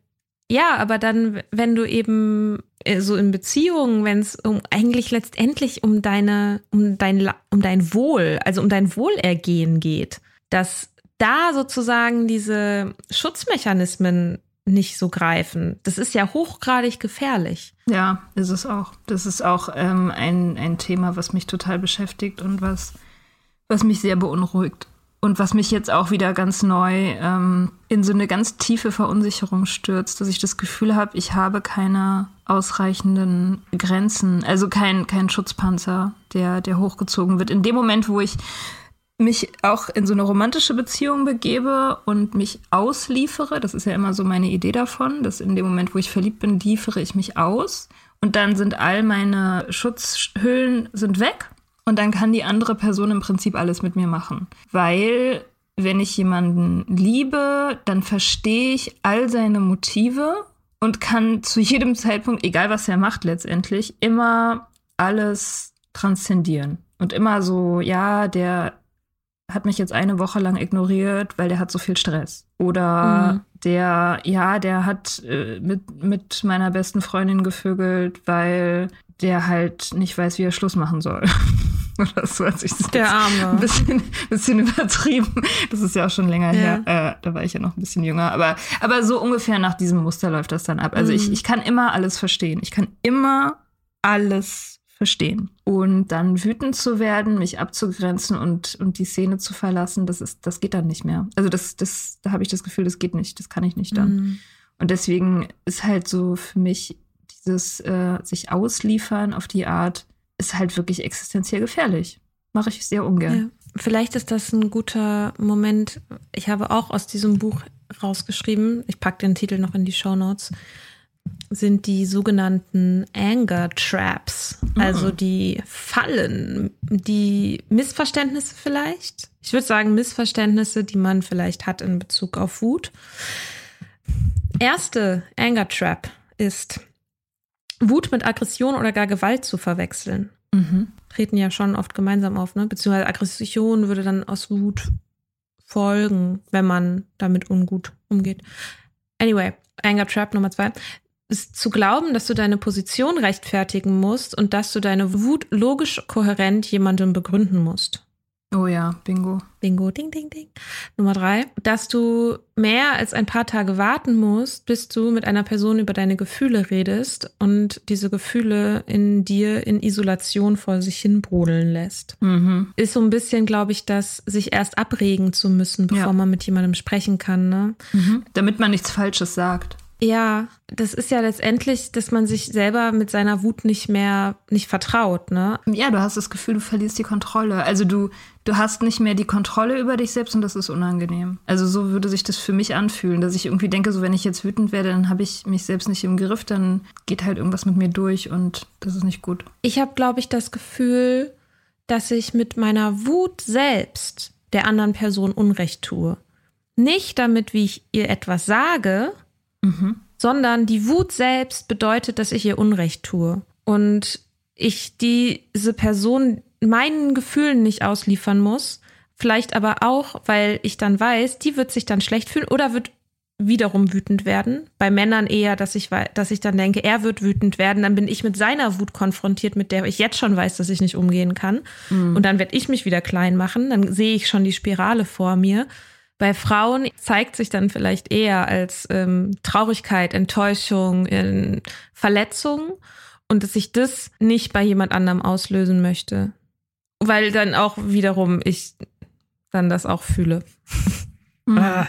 Ja, aber dann, wenn du eben äh, so in Beziehungen, wenn es um eigentlich letztendlich um deine, um dein, um dein Wohl, also um dein Wohlergehen geht, dass da sozusagen diese Schutzmechanismen nicht so greifen. Das ist ja hochgradig gefährlich. Ja, ist es auch. Das ist auch ähm, ein, ein Thema, was mich total beschäftigt und was, was mich sehr beunruhigt. Und was mich jetzt auch wieder ganz neu ähm, in so eine ganz tiefe Verunsicherung stürzt, dass ich das Gefühl habe, ich habe keine ausreichenden Grenzen, also kein, kein Schutzpanzer, der, der hochgezogen wird. In dem Moment, wo ich mich auch in so eine romantische Beziehung begebe und mich ausliefere, das ist ja immer so meine Idee davon, dass in dem Moment, wo ich verliebt bin, liefere ich mich aus und dann sind all meine Schutzhüllen sind weg und dann kann die andere Person im Prinzip alles mit mir machen. Weil wenn ich jemanden liebe, dann verstehe ich all seine Motive und kann zu jedem Zeitpunkt, egal was er macht letztendlich, immer alles transzendieren. Und immer so, ja, der hat mich jetzt eine Woche lang ignoriert, weil der hat so viel Stress. Oder mhm. der, ja, der hat äh, mit, mit meiner besten Freundin gevögelt, weil der halt nicht weiß, wie er Schluss machen soll. <laughs> <laughs> Oder so sich das Der Arme. Ein bisschen, bisschen übertrieben. Das ist ja auch schon länger ja. her. Äh, da war ich ja noch ein bisschen jünger. Aber, aber so ungefähr nach diesem Muster läuft das dann ab. Also mhm. ich, ich kann immer alles verstehen. Ich kann immer alles verstehen. Und dann wütend zu werden, mich abzugrenzen und, und die Szene zu verlassen, das ist, das geht dann nicht mehr. Also das, das, da habe ich das Gefühl, das geht nicht. Das kann ich nicht dann. Mhm. Und deswegen ist halt so für mich dieses äh, sich ausliefern auf die Art, ist halt wirklich existenziell gefährlich. Mache ich sehr ungern. Ja. Vielleicht ist das ein guter Moment. Ich habe auch aus diesem Buch rausgeschrieben, ich packe den Titel noch in die Show Notes, sind die sogenannten Anger Traps, mhm. also die Fallen, die Missverständnisse vielleicht. Ich würde sagen Missverständnisse, die man vielleicht hat in Bezug auf Wut. Erste Anger Trap ist Wut mit Aggression oder gar Gewalt zu verwechseln. Mhm. Treten ja schon oft gemeinsam auf, ne? Beziehungsweise Aggression würde dann aus Wut folgen, wenn man damit ungut umgeht. Anyway, Anger Trap Nummer zwei ist zu glauben, dass du deine Position rechtfertigen musst und dass du deine Wut logisch kohärent jemandem begründen musst. Oh ja, Bingo. Bingo, ding, ding, ding. Nummer drei, dass du mehr als ein paar Tage warten musst, bis du mit einer Person über deine Gefühle redest und diese Gefühle in dir in Isolation vor sich hin brodeln lässt. Mhm. Ist so ein bisschen, glaube ich, das, sich erst abregen zu müssen, bevor ja. man mit jemandem sprechen kann. Ne? Mhm. Damit man nichts Falsches sagt. Ja, das ist ja letztendlich, dass man sich selber mit seiner Wut nicht mehr nicht vertraut, ne? Ja, du hast das Gefühl, du verlierst die Kontrolle. Also du, du hast nicht mehr die Kontrolle über dich selbst und das ist unangenehm. Also so würde sich das für mich anfühlen, dass ich irgendwie denke, so wenn ich jetzt wütend werde, dann habe ich mich selbst nicht im Griff, dann geht halt irgendwas mit mir durch und das ist nicht gut. Ich habe, glaube ich, das Gefühl, dass ich mit meiner Wut selbst der anderen Person Unrecht tue. Nicht damit, wie ich ihr etwas sage, Mhm. Sondern die Wut selbst bedeutet, dass ich ihr Unrecht tue. Und ich diese Person meinen Gefühlen nicht ausliefern muss. Vielleicht aber auch, weil ich dann weiß, die wird sich dann schlecht fühlen oder wird wiederum wütend werden. Bei Männern eher, dass ich, dass ich dann denke, er wird wütend werden. Dann bin ich mit seiner Wut konfrontiert, mit der ich jetzt schon weiß, dass ich nicht umgehen kann. Mhm. Und dann werde ich mich wieder klein machen. Dann sehe ich schon die Spirale vor mir. Bei Frauen zeigt sich dann vielleicht eher als ähm, Traurigkeit, Enttäuschung, in Verletzung und dass ich das nicht bei jemand anderem auslösen möchte. Weil dann auch wiederum ich dann das auch fühle. Mhm. Ah.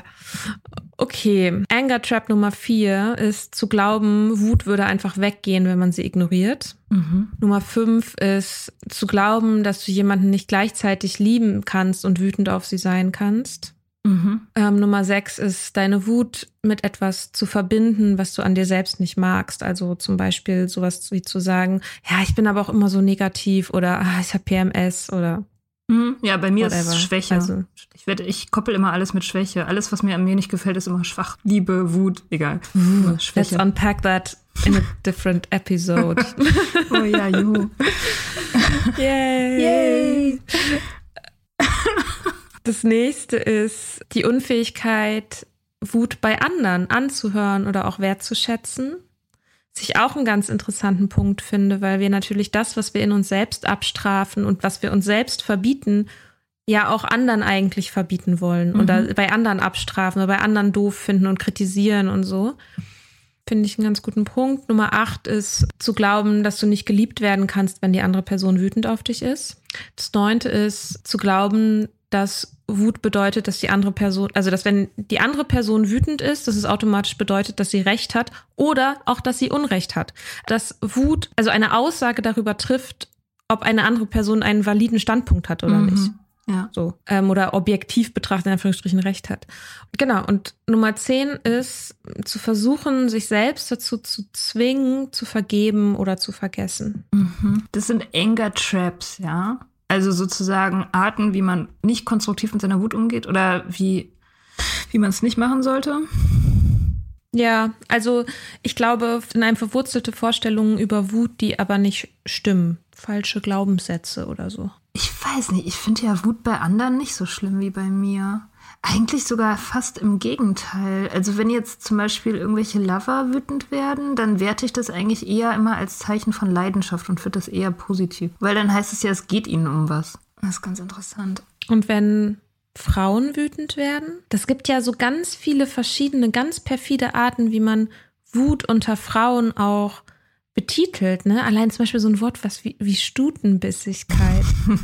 Okay, Anger Trap Nummer vier ist zu glauben, Wut würde einfach weggehen, wenn man sie ignoriert. Mhm. Nummer fünf ist zu glauben, dass du jemanden nicht gleichzeitig lieben kannst und wütend auf sie sein kannst. Mhm. Ähm, Nummer sechs ist, deine Wut mit etwas zu verbinden, was du an dir selbst nicht magst. Also zum Beispiel sowas wie zu sagen, ja, ich bin aber auch immer so negativ oder ah, ich habe PMS oder. Mhm. Ja, bei mir whatever. ist es Schwäche. Also, ich, werde, ich koppel immer alles mit Schwäche. Alles, was mir an mir nicht gefällt, ist immer schwach. Liebe, Wut, egal. Mhm. Schwäche. Let's unpack that in a different episode. <laughs> oh ja, juhu. <laughs> Yay. Yay. <laughs> Das nächste ist die Unfähigkeit, Wut bei anderen anzuhören oder auch wertzuschätzen. Was ich auch einen ganz interessanten Punkt finde, weil wir natürlich das, was wir in uns selbst abstrafen und was wir uns selbst verbieten, ja auch anderen eigentlich verbieten wollen mhm. oder bei anderen abstrafen oder bei anderen doof finden und kritisieren und so. Finde ich einen ganz guten Punkt. Nummer acht ist zu glauben, dass du nicht geliebt werden kannst, wenn die andere Person wütend auf dich ist. Das neunte ist zu glauben, dass Wut bedeutet, dass die andere Person, also dass wenn die andere Person wütend ist, dass es automatisch bedeutet, dass sie Recht hat oder auch, dass sie Unrecht hat. Dass Wut, also eine Aussage darüber trifft, ob eine andere Person einen validen Standpunkt hat oder Mhm. nicht. Ja. So. Ähm, oder objektiv betrachtet, in Anführungsstrichen, Recht hat. Genau. Und Nummer 10 ist, zu versuchen, sich selbst dazu zu zwingen, zu vergeben oder zu vergessen. Mhm. Das sind Anger Traps, ja. Also sozusagen Arten, wie man nicht konstruktiv mit seiner Wut umgeht oder wie, wie man es nicht machen sollte. Ja, also ich glaube, in einem verwurzelte Vorstellungen über Wut, die aber nicht stimmen. Falsche Glaubenssätze oder so. Ich weiß nicht, ich finde ja Wut bei anderen nicht so schlimm wie bei mir. Eigentlich sogar fast im Gegenteil. Also wenn jetzt zum Beispiel irgendwelche Lover wütend werden, dann werte ich das eigentlich eher immer als Zeichen von Leidenschaft und finde das eher positiv. Weil dann heißt es ja, es geht ihnen um was. Das ist ganz interessant. Und wenn Frauen wütend werden, das gibt ja so ganz viele verschiedene, ganz perfide Arten, wie man Wut unter Frauen auch betitelt, ne? Allein zum Beispiel so ein Wort, was wie, wie Stutenbissigkeit, <laughs>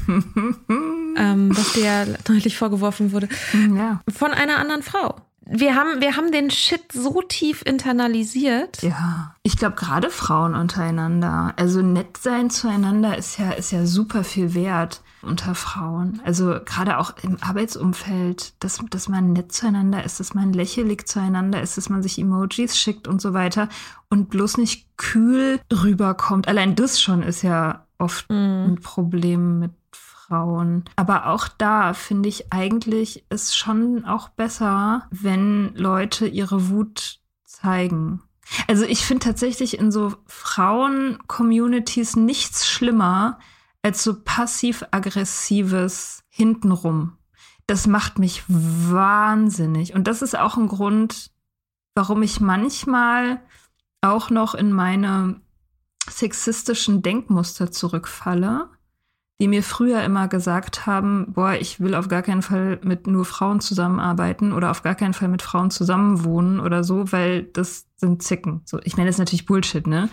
ähm, was dir ja neulich vorgeworfen wurde, Ja. von einer anderen Frau. Wir haben, wir haben den Shit so tief internalisiert. Ja, ich glaube gerade Frauen untereinander. Also nett sein zueinander ist ja ist ja super viel wert unter Frauen. Also gerade auch im Arbeitsumfeld, dass dass man nett zueinander ist, dass man lächelig zueinander ist, dass man sich Emojis schickt und so weiter und bloß nicht kühl rüberkommt. Allein das schon ist ja oft ein Problem mit Frauen. Aber auch da finde ich eigentlich ist schon auch besser, wenn Leute ihre Wut zeigen. Also ich finde tatsächlich in so Frauen-Communities nichts schlimmer als so passiv-aggressives Hintenrum. Das macht mich wahnsinnig. Und das ist auch ein Grund, warum ich manchmal auch noch in meine sexistischen Denkmuster zurückfalle, die mir früher immer gesagt haben, boah, ich will auf gar keinen Fall mit nur Frauen zusammenarbeiten oder auf gar keinen Fall mit Frauen zusammenwohnen oder so, weil das sind Zicken. So, ich meine, das ist natürlich Bullshit, ne?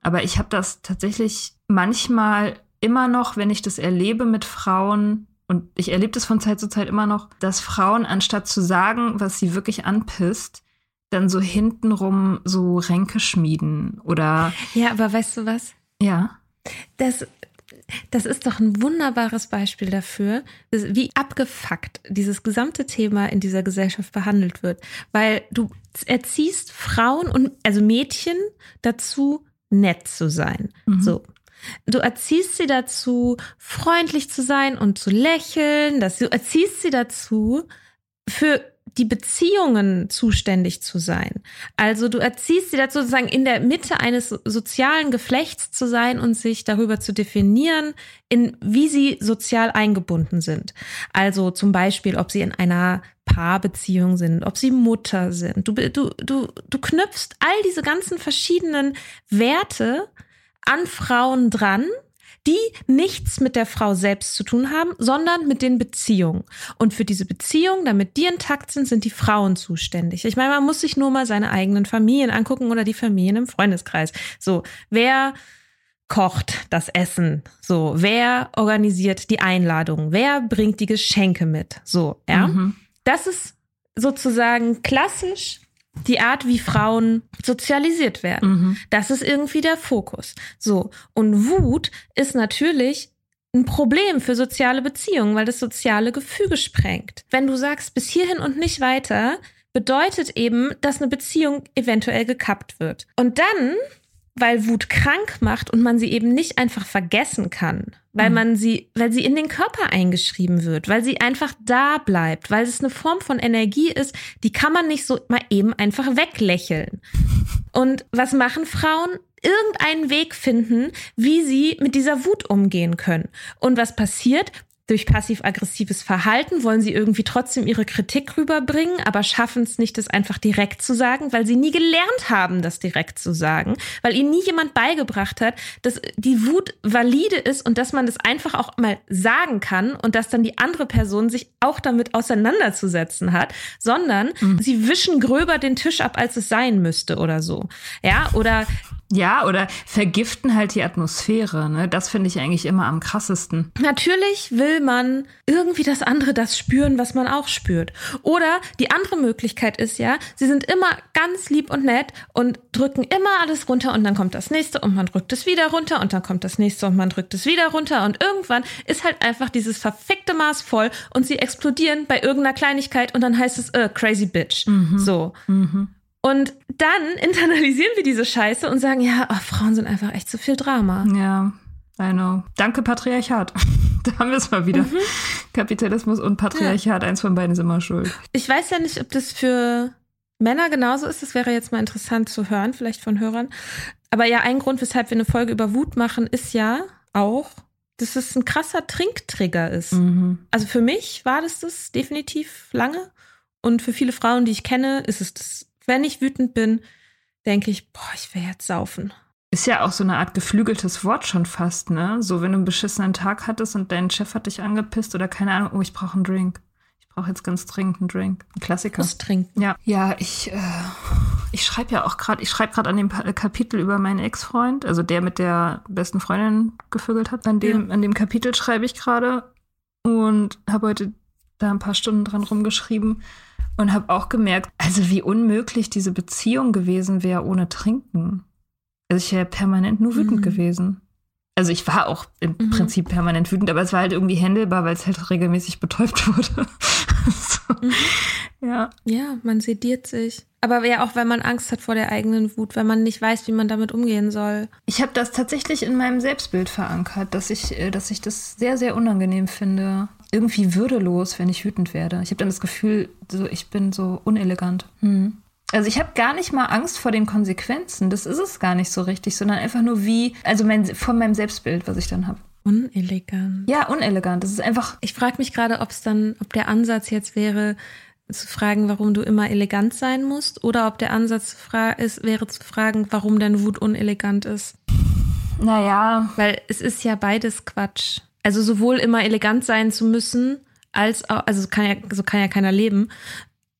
Aber ich habe das tatsächlich manchmal immer noch, wenn ich das erlebe mit Frauen, und ich erlebe das von Zeit zu Zeit immer noch, dass Frauen, anstatt zu sagen, was sie wirklich anpisst, dann so hintenrum so Ränke schmieden oder Ja, aber weißt du was? ja. Das, das ist doch ein wunderbares Beispiel dafür, wie abgefuckt dieses gesamte Thema in dieser Gesellschaft behandelt wird. Weil du erziehst Frauen und also Mädchen dazu, nett zu sein. So. Du erziehst sie dazu, freundlich zu sein und zu lächeln. Du erziehst sie dazu, für die Beziehungen zuständig zu sein. Also du erziehst sie dazu, sozusagen in der Mitte eines so- sozialen Geflechts zu sein und sich darüber zu definieren, in wie sie sozial eingebunden sind. Also zum Beispiel, ob sie in einer Paarbeziehung sind, ob sie Mutter sind. Du, du, du, du knüpfst all diese ganzen verschiedenen Werte an Frauen dran, die nichts mit der Frau selbst zu tun haben, sondern mit den Beziehungen. Und für diese Beziehungen, damit die intakt sind, sind die Frauen zuständig. Ich meine, man muss sich nur mal seine eigenen Familien angucken oder die Familien im Freundeskreis. So, wer kocht das Essen? So, wer organisiert die Einladung? Wer bringt die Geschenke mit? So, ja. Mhm. Das ist sozusagen klassisch die Art, wie Frauen sozialisiert werden. Mhm. Das ist irgendwie der Fokus. So. Und Wut ist natürlich ein Problem für soziale Beziehungen, weil das soziale Gefüge sprengt. Wenn du sagst, bis hierhin und nicht weiter, bedeutet eben, dass eine Beziehung eventuell gekappt wird. Und dann, weil Wut krank macht und man sie eben nicht einfach vergessen kann, weil man sie, weil sie in den Körper eingeschrieben wird, weil sie einfach da bleibt, weil es eine Form von Energie ist, die kann man nicht so mal eben einfach weglächeln. Und was machen Frauen? Irgendeinen Weg finden, wie sie mit dieser Wut umgehen können. Und was passiert? Durch passiv-aggressives Verhalten wollen sie irgendwie trotzdem ihre Kritik rüberbringen, aber schaffen es nicht, das einfach direkt zu sagen, weil sie nie gelernt haben, das direkt zu sagen, weil ihnen nie jemand beigebracht hat, dass die Wut valide ist und dass man das einfach auch mal sagen kann und dass dann die andere Person sich auch damit auseinanderzusetzen hat, sondern sie wischen gröber den Tisch ab, als es sein müsste oder so. Ja, oder Ja, oder vergiften halt die Atmosphäre. Ne? Das finde ich eigentlich immer am krassesten. Natürlich will man irgendwie das andere das spüren, was man auch spürt. Oder die andere Möglichkeit ist ja, sie sind immer ganz lieb und nett und drücken immer alles runter und dann kommt das nächste und man drückt es wieder runter und dann kommt das nächste und man drückt es wieder runter und irgendwann ist halt einfach dieses verfickte Maß voll und sie explodieren bei irgendeiner Kleinigkeit und dann heißt es, äh, crazy bitch. Mhm. So. Mhm. Und dann <laughs> internalisieren wir diese Scheiße und sagen, ja, oh, Frauen sind einfach echt zu viel Drama. Ja, I know. Danke, Patriarchat. <laughs> da haben wir es mal wieder. Mhm. Kapitalismus und Patriarchat, ja. eins von beiden ist immer schuld. Ich weiß ja nicht, ob das für Männer genauso ist. Das wäre jetzt mal interessant zu hören, vielleicht von Hörern. Aber ja, ein Grund, weshalb wir eine Folge über Wut machen, ist ja auch, dass es ein krasser Trinktrigger ist. Mhm. Also für mich war das das definitiv lange. Und für viele Frauen, die ich kenne, ist es das wenn ich wütend bin, denke ich, boah, ich will jetzt saufen. Ist ja auch so eine Art geflügeltes Wort schon fast, ne? So, wenn du einen beschissenen Tag hattest und dein Chef hat dich angepisst oder keine Ahnung, oh, ich brauche einen Drink. Ich brauche jetzt ganz dringend einen Drink. Ein Klassiker. Muss trinken. Ja. Ja, ich, äh, ich schreibe ja auch gerade, ich schreibe gerade an dem Kapitel über meinen Ex-Freund, also der mit der besten Freundin gevögelt hat. An dem, ja. an dem Kapitel schreibe ich gerade und habe heute da ein paar Stunden dran rumgeschrieben. Und habe auch gemerkt, also wie unmöglich diese Beziehung gewesen wäre ohne Trinken. Also ich wäre permanent nur wütend mhm. gewesen. Also ich war auch im mhm. Prinzip permanent wütend, aber es war halt irgendwie händelbar, weil es halt regelmäßig betäubt <laughs> wurde. so. mhm. <laughs> Ja. Ja, man sediert sich. Aber ja auch, wenn man Angst hat vor der eigenen Wut, wenn man nicht weiß, wie man damit umgehen soll. Ich habe das tatsächlich in meinem Selbstbild verankert, dass ich, äh, dass ich das sehr, sehr unangenehm finde irgendwie würdelos, wenn ich wütend werde. Ich habe dann das Gefühl, so, ich bin so unelegant. Hm. Also ich habe gar nicht mal Angst vor den Konsequenzen. Das ist es gar nicht so richtig, sondern einfach nur wie, also mein, von meinem Selbstbild, was ich dann habe. Unelegant. Ja, unelegant. Das ist einfach. Ich frage mich gerade, ob es dann, ob der Ansatz jetzt wäre, zu fragen, warum du immer elegant sein musst, oder ob der Ansatz ist, wäre zu fragen, warum deine Wut unelegant ist. Naja. Weil es ist ja beides Quatsch also sowohl immer elegant sein zu müssen, als auch, also kann ja, so kann ja keiner leben,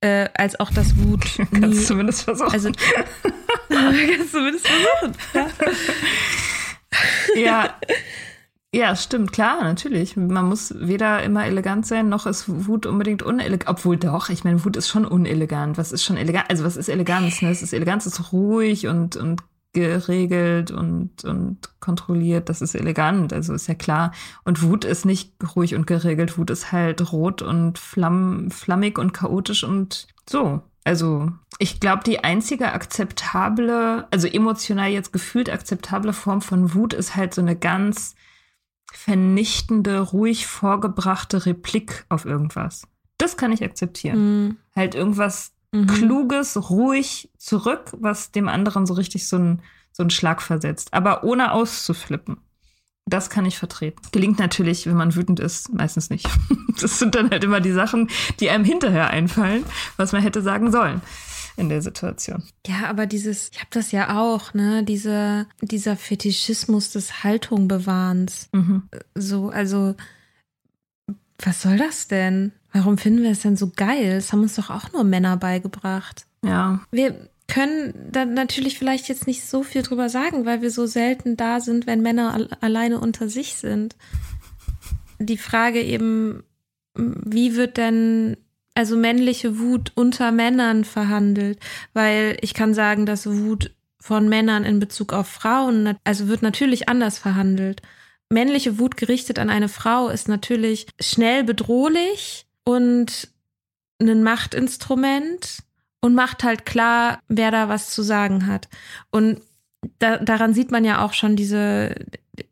äh, als auch das Wut. <laughs> Nie, kannst zumindest versuchen. Also, <laughs> <laughs> kannst zumindest versuchen. Ja. ja. Ja, stimmt, klar, natürlich. Man muss weder immer elegant sein, noch ist Wut unbedingt unelegant. Obwohl doch, ich meine, Wut ist schon unelegant. Was ist schon elegant? Also was ist Eleganz? Ne? Es ist Eleganz ist ruhig und, und geregelt und, und kontrolliert. Das ist elegant, also ist ja klar. Und Wut ist nicht ruhig und geregelt. Wut ist halt rot und flamm, flammig und chaotisch und so. Also ich glaube, die einzige akzeptable, also emotional jetzt gefühlt akzeptable Form von Wut ist halt so eine ganz vernichtende, ruhig vorgebrachte Replik auf irgendwas. Das kann ich akzeptieren. Mhm. Halt irgendwas mhm. kluges, ruhig zurück, was dem anderen so richtig so einen so einen Schlag versetzt, aber ohne auszuflippen. Das kann ich vertreten. Gelingt natürlich, wenn man wütend ist, meistens nicht. <laughs> Das sind dann halt immer die Sachen, die einem hinterher einfallen, was man hätte sagen sollen in der Situation. Ja, aber dieses, ich habe das ja auch, ne, diese, dieser Fetischismus des Haltungbewahrens. Mhm. So, also, was soll das denn? Warum finden wir es denn so geil? Das haben uns doch auch nur Männer beigebracht. Ja. Wir können da natürlich vielleicht jetzt nicht so viel drüber sagen, weil wir so selten da sind, wenn Männer alleine unter sich sind. Die Frage eben, wie wird denn also männliche Wut unter Männern verhandelt? Weil ich kann sagen, dass Wut von Männern in Bezug auf Frauen, also wird natürlich anders verhandelt. Männliche Wut gerichtet an eine Frau ist natürlich schnell bedrohlich und ein Machtinstrument und macht halt klar, wer da was zu sagen hat. Und da, daran sieht man ja auch schon diese,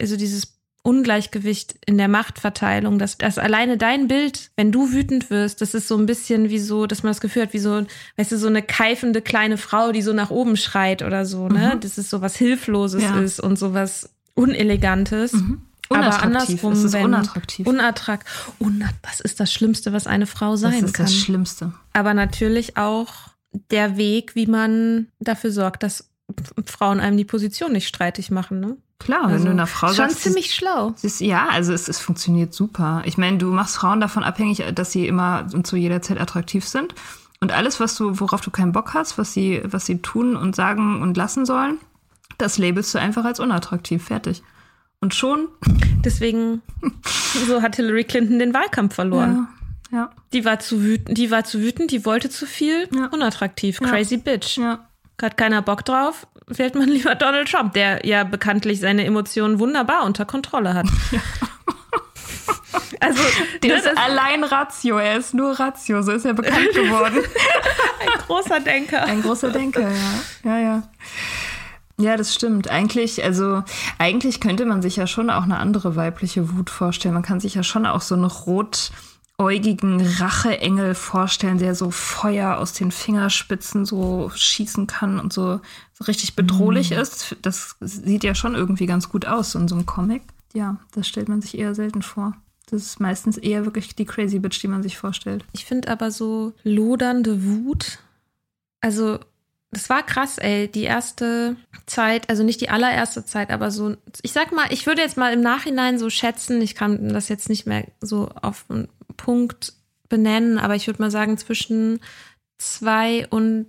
also dieses Ungleichgewicht in der Machtverteilung, dass, dass alleine dein Bild, wenn du wütend wirst, das ist so ein bisschen wie so, dass man das Gefühl hat, wie so, weißt du, so eine keifende kleine Frau, die so nach oben schreit oder so, ne? Mhm. Das ist so was Hilfloses ja. ist und so was Unelegantes. Mhm. Aber andersrum, es ist wenn unattraktiv. Unattrakt, unat das ist das Schlimmste, was eine Frau sein kann. Das ist kann. das Schlimmste. Aber natürlich auch der Weg, wie man dafür sorgt, dass Frauen einem die Position nicht streitig machen. Ne? Klar, also, wenn du einer Frau schon sagst. Schon ziemlich schlau. Ist, ja, also es, es funktioniert super. Ich meine, du machst Frauen davon abhängig, dass sie immer und zu jeder Zeit attraktiv sind. Und alles, was du, worauf du keinen Bock hast, was sie, was sie tun und sagen und lassen sollen, Das labelst du einfach als unattraktiv. Fertig. Und schon. Deswegen, so hat Hillary Clinton den Wahlkampf verloren. Ja. ja. Die war zu wütend, die war zu wütend, die wollte zu viel, ja. unattraktiv, crazy ja. bitch. Ja. Hat keiner Bock drauf, wählt man <laughs> lieber Donald Trump, der ja bekanntlich seine Emotionen wunderbar unter Kontrolle hat. Ja. <laughs> Also, der ist allein Ratio, er ist nur Ratio, so ist er bekannt <laughs> geworden. Ein großer Denker. Ein großer Denker, ja. Ja, ja. Ja, das stimmt. Eigentlich, also eigentlich könnte man sich ja schon auch eine andere weibliche Wut vorstellen. Man kann sich ja schon auch so einen rotäugigen Racheengel vorstellen, der so Feuer aus den Fingerspitzen so schießen kann und so, so richtig bedrohlich mhm. ist. Das sieht ja schon irgendwie ganz gut aus in so einem Comic. Ja, das stellt man sich eher selten vor. Das ist meistens eher wirklich die Crazy Bitch, die man sich vorstellt. Ich finde aber so lodernde Wut, also das war krass, ey. Die erste Zeit, also nicht die allererste Zeit, aber so, ich sag mal, ich würde jetzt mal im Nachhinein so schätzen, ich kann das jetzt nicht mehr so auf einen Punkt benennen, aber ich würde mal sagen, zwischen zwei und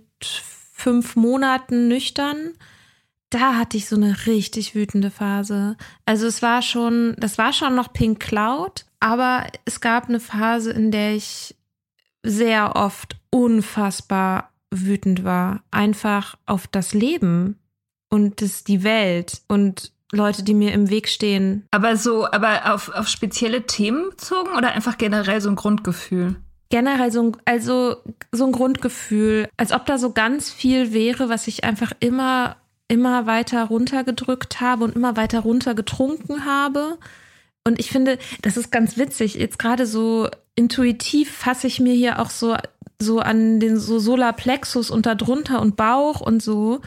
fünf Monaten nüchtern, da hatte ich so eine richtig wütende Phase. Also es war schon, das war schon noch Pink Cloud, aber es gab eine Phase, in der ich sehr oft unfassbar wütend war. Einfach auf das Leben und das, die Welt und Leute, die mir im Weg stehen. Aber so, aber auf, auf spezielle Themen bezogen oder einfach generell so ein Grundgefühl? Generell so ein, also so ein Grundgefühl, als ob da so ganz viel wäre, was ich einfach immer, immer weiter runtergedrückt habe und immer weiter runtergetrunken habe. Und ich finde, das ist ganz witzig. Jetzt gerade so intuitiv fasse ich mir hier auch so so an den so Solarplexus und da drunter und Bauch und so,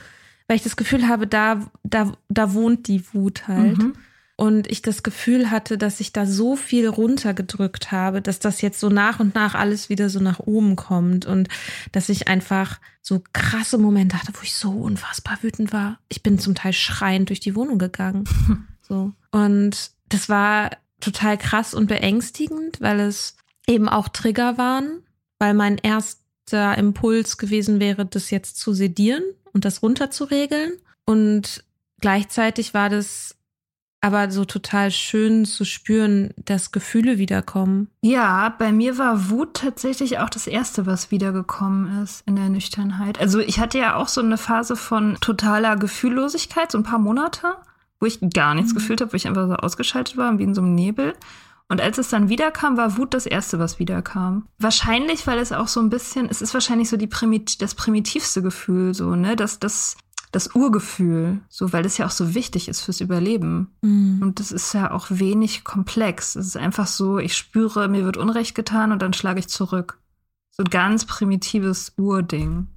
weil ich das Gefühl habe, da, da, da wohnt die Wut halt. Mhm. Und ich das Gefühl hatte, dass ich da so viel runtergedrückt habe, dass das jetzt so nach und nach alles wieder so nach oben kommt und dass ich einfach so krasse Momente hatte, wo ich so unfassbar wütend war. Ich bin zum Teil schreiend durch die Wohnung gegangen. <laughs> So. Und das war total krass und beängstigend, weil es eben auch Trigger waren, weil mein erster Impuls gewesen wäre, das jetzt zu sedieren und das runterzuregeln. Und gleichzeitig war das aber so total schön zu spüren, dass Gefühle wiederkommen. Ja, bei mir war Wut tatsächlich auch das Erste, was wiedergekommen ist in der Nüchternheit. Also ich hatte ja auch so eine Phase von totaler Gefühllosigkeit, so ein paar Monate, wo ich gar nichts mhm. gefühlt habe, wo ich einfach so ausgeschaltet war, wie in so einem Nebel. Und als es dann wiederkam, war Wut das Erste, was wiederkam. Wahrscheinlich, weil es auch so ein bisschen, es ist wahrscheinlich so die Primit das primitivste Gefühl, so, ne, das, das, das Urgefühl, so, weil das ja auch so wichtig ist fürs Überleben. Mhm. Und das ist ja auch wenig komplex. Es ist einfach so, ich spüre, mir wird Unrecht getan und dann schlage ich zurück. So ein ganz primitives Urding.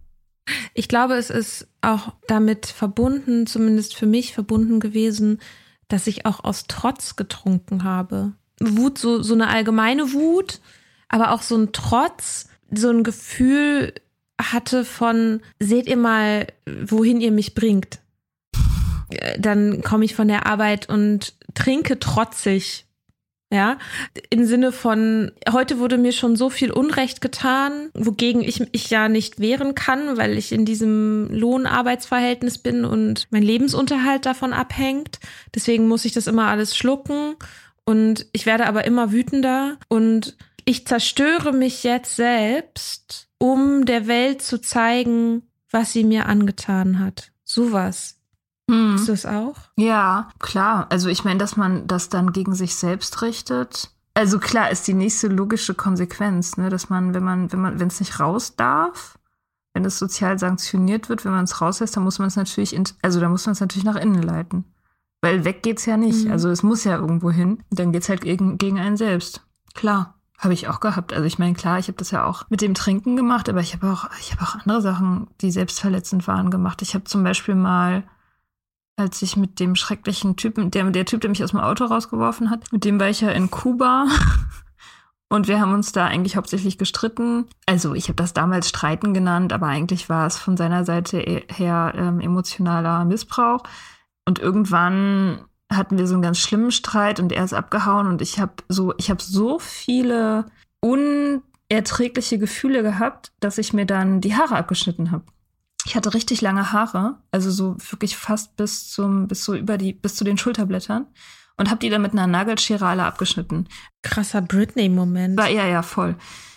Ich glaube, es ist auch damit verbunden, zumindest für mich verbunden gewesen, dass ich auch aus Trotz getrunken habe. Wut, so, so eine allgemeine Wut, aber auch so ein Trotz, so ein Gefühl hatte von, seht ihr mal, wohin ihr mich bringt. Dann komme ich von der Arbeit und trinke trotzig. Ja, im Sinne von, heute wurde mir schon so viel Unrecht getan, wogegen ich mich ja nicht wehren kann, weil ich in diesem Lohnarbeitsverhältnis bin und mein Lebensunterhalt davon abhängt. Deswegen muss ich das immer alles schlucken und ich werde aber immer wütender und ich zerstöre mich jetzt selbst, um der Welt zu zeigen, was sie mir angetan hat. Sowas. Hm. Ist das auch? Ja, klar. Also ich meine, dass man das dann gegen sich selbst richtet. Also klar ist die nächste logische Konsequenz, ne, dass man, wenn man, wenn man, wenn es nicht raus darf, wenn es sozial sanktioniert wird, wenn man es rauslässt, dann muss man es natürlich, in, also da muss man es natürlich nach innen leiten. Weil weg geht's ja nicht. Mhm. Also es muss ja irgendwo hin. Dann geht's halt gegen, gegen einen selbst. Klar. Habe ich auch gehabt. Also ich meine, klar, ich habe das ja auch mit dem Trinken gemacht, aber ich habe auch, ich habe auch andere Sachen, die selbstverletzend waren, gemacht. Ich habe zum Beispiel mal, als ich mit dem schrecklichen Typen, der, der Typ, der mich aus dem Auto rausgeworfen hat, mit dem war ich ja in Kuba. <laughs> Und wir haben uns da eigentlich hauptsächlich gestritten. Also ich habe das damals Streiten genannt, aber eigentlich war es von seiner Seite her ähm, emotionaler Missbrauch. Und irgendwann hatten wir so einen ganz schlimmen Streit und er ist abgehauen und ich habe so, ich habe so viele unerträgliche Gefühle gehabt, dass ich mir dann die Haare abgeschnitten habe. Ich hatte richtig lange Haare, also so wirklich fast bis zum, bis so über die, bis zu den Schulterblättern und habe die dann mit einer Nagelschere alle abgeschnitten. Krasser Britney-Moment. Ja, ja, voll.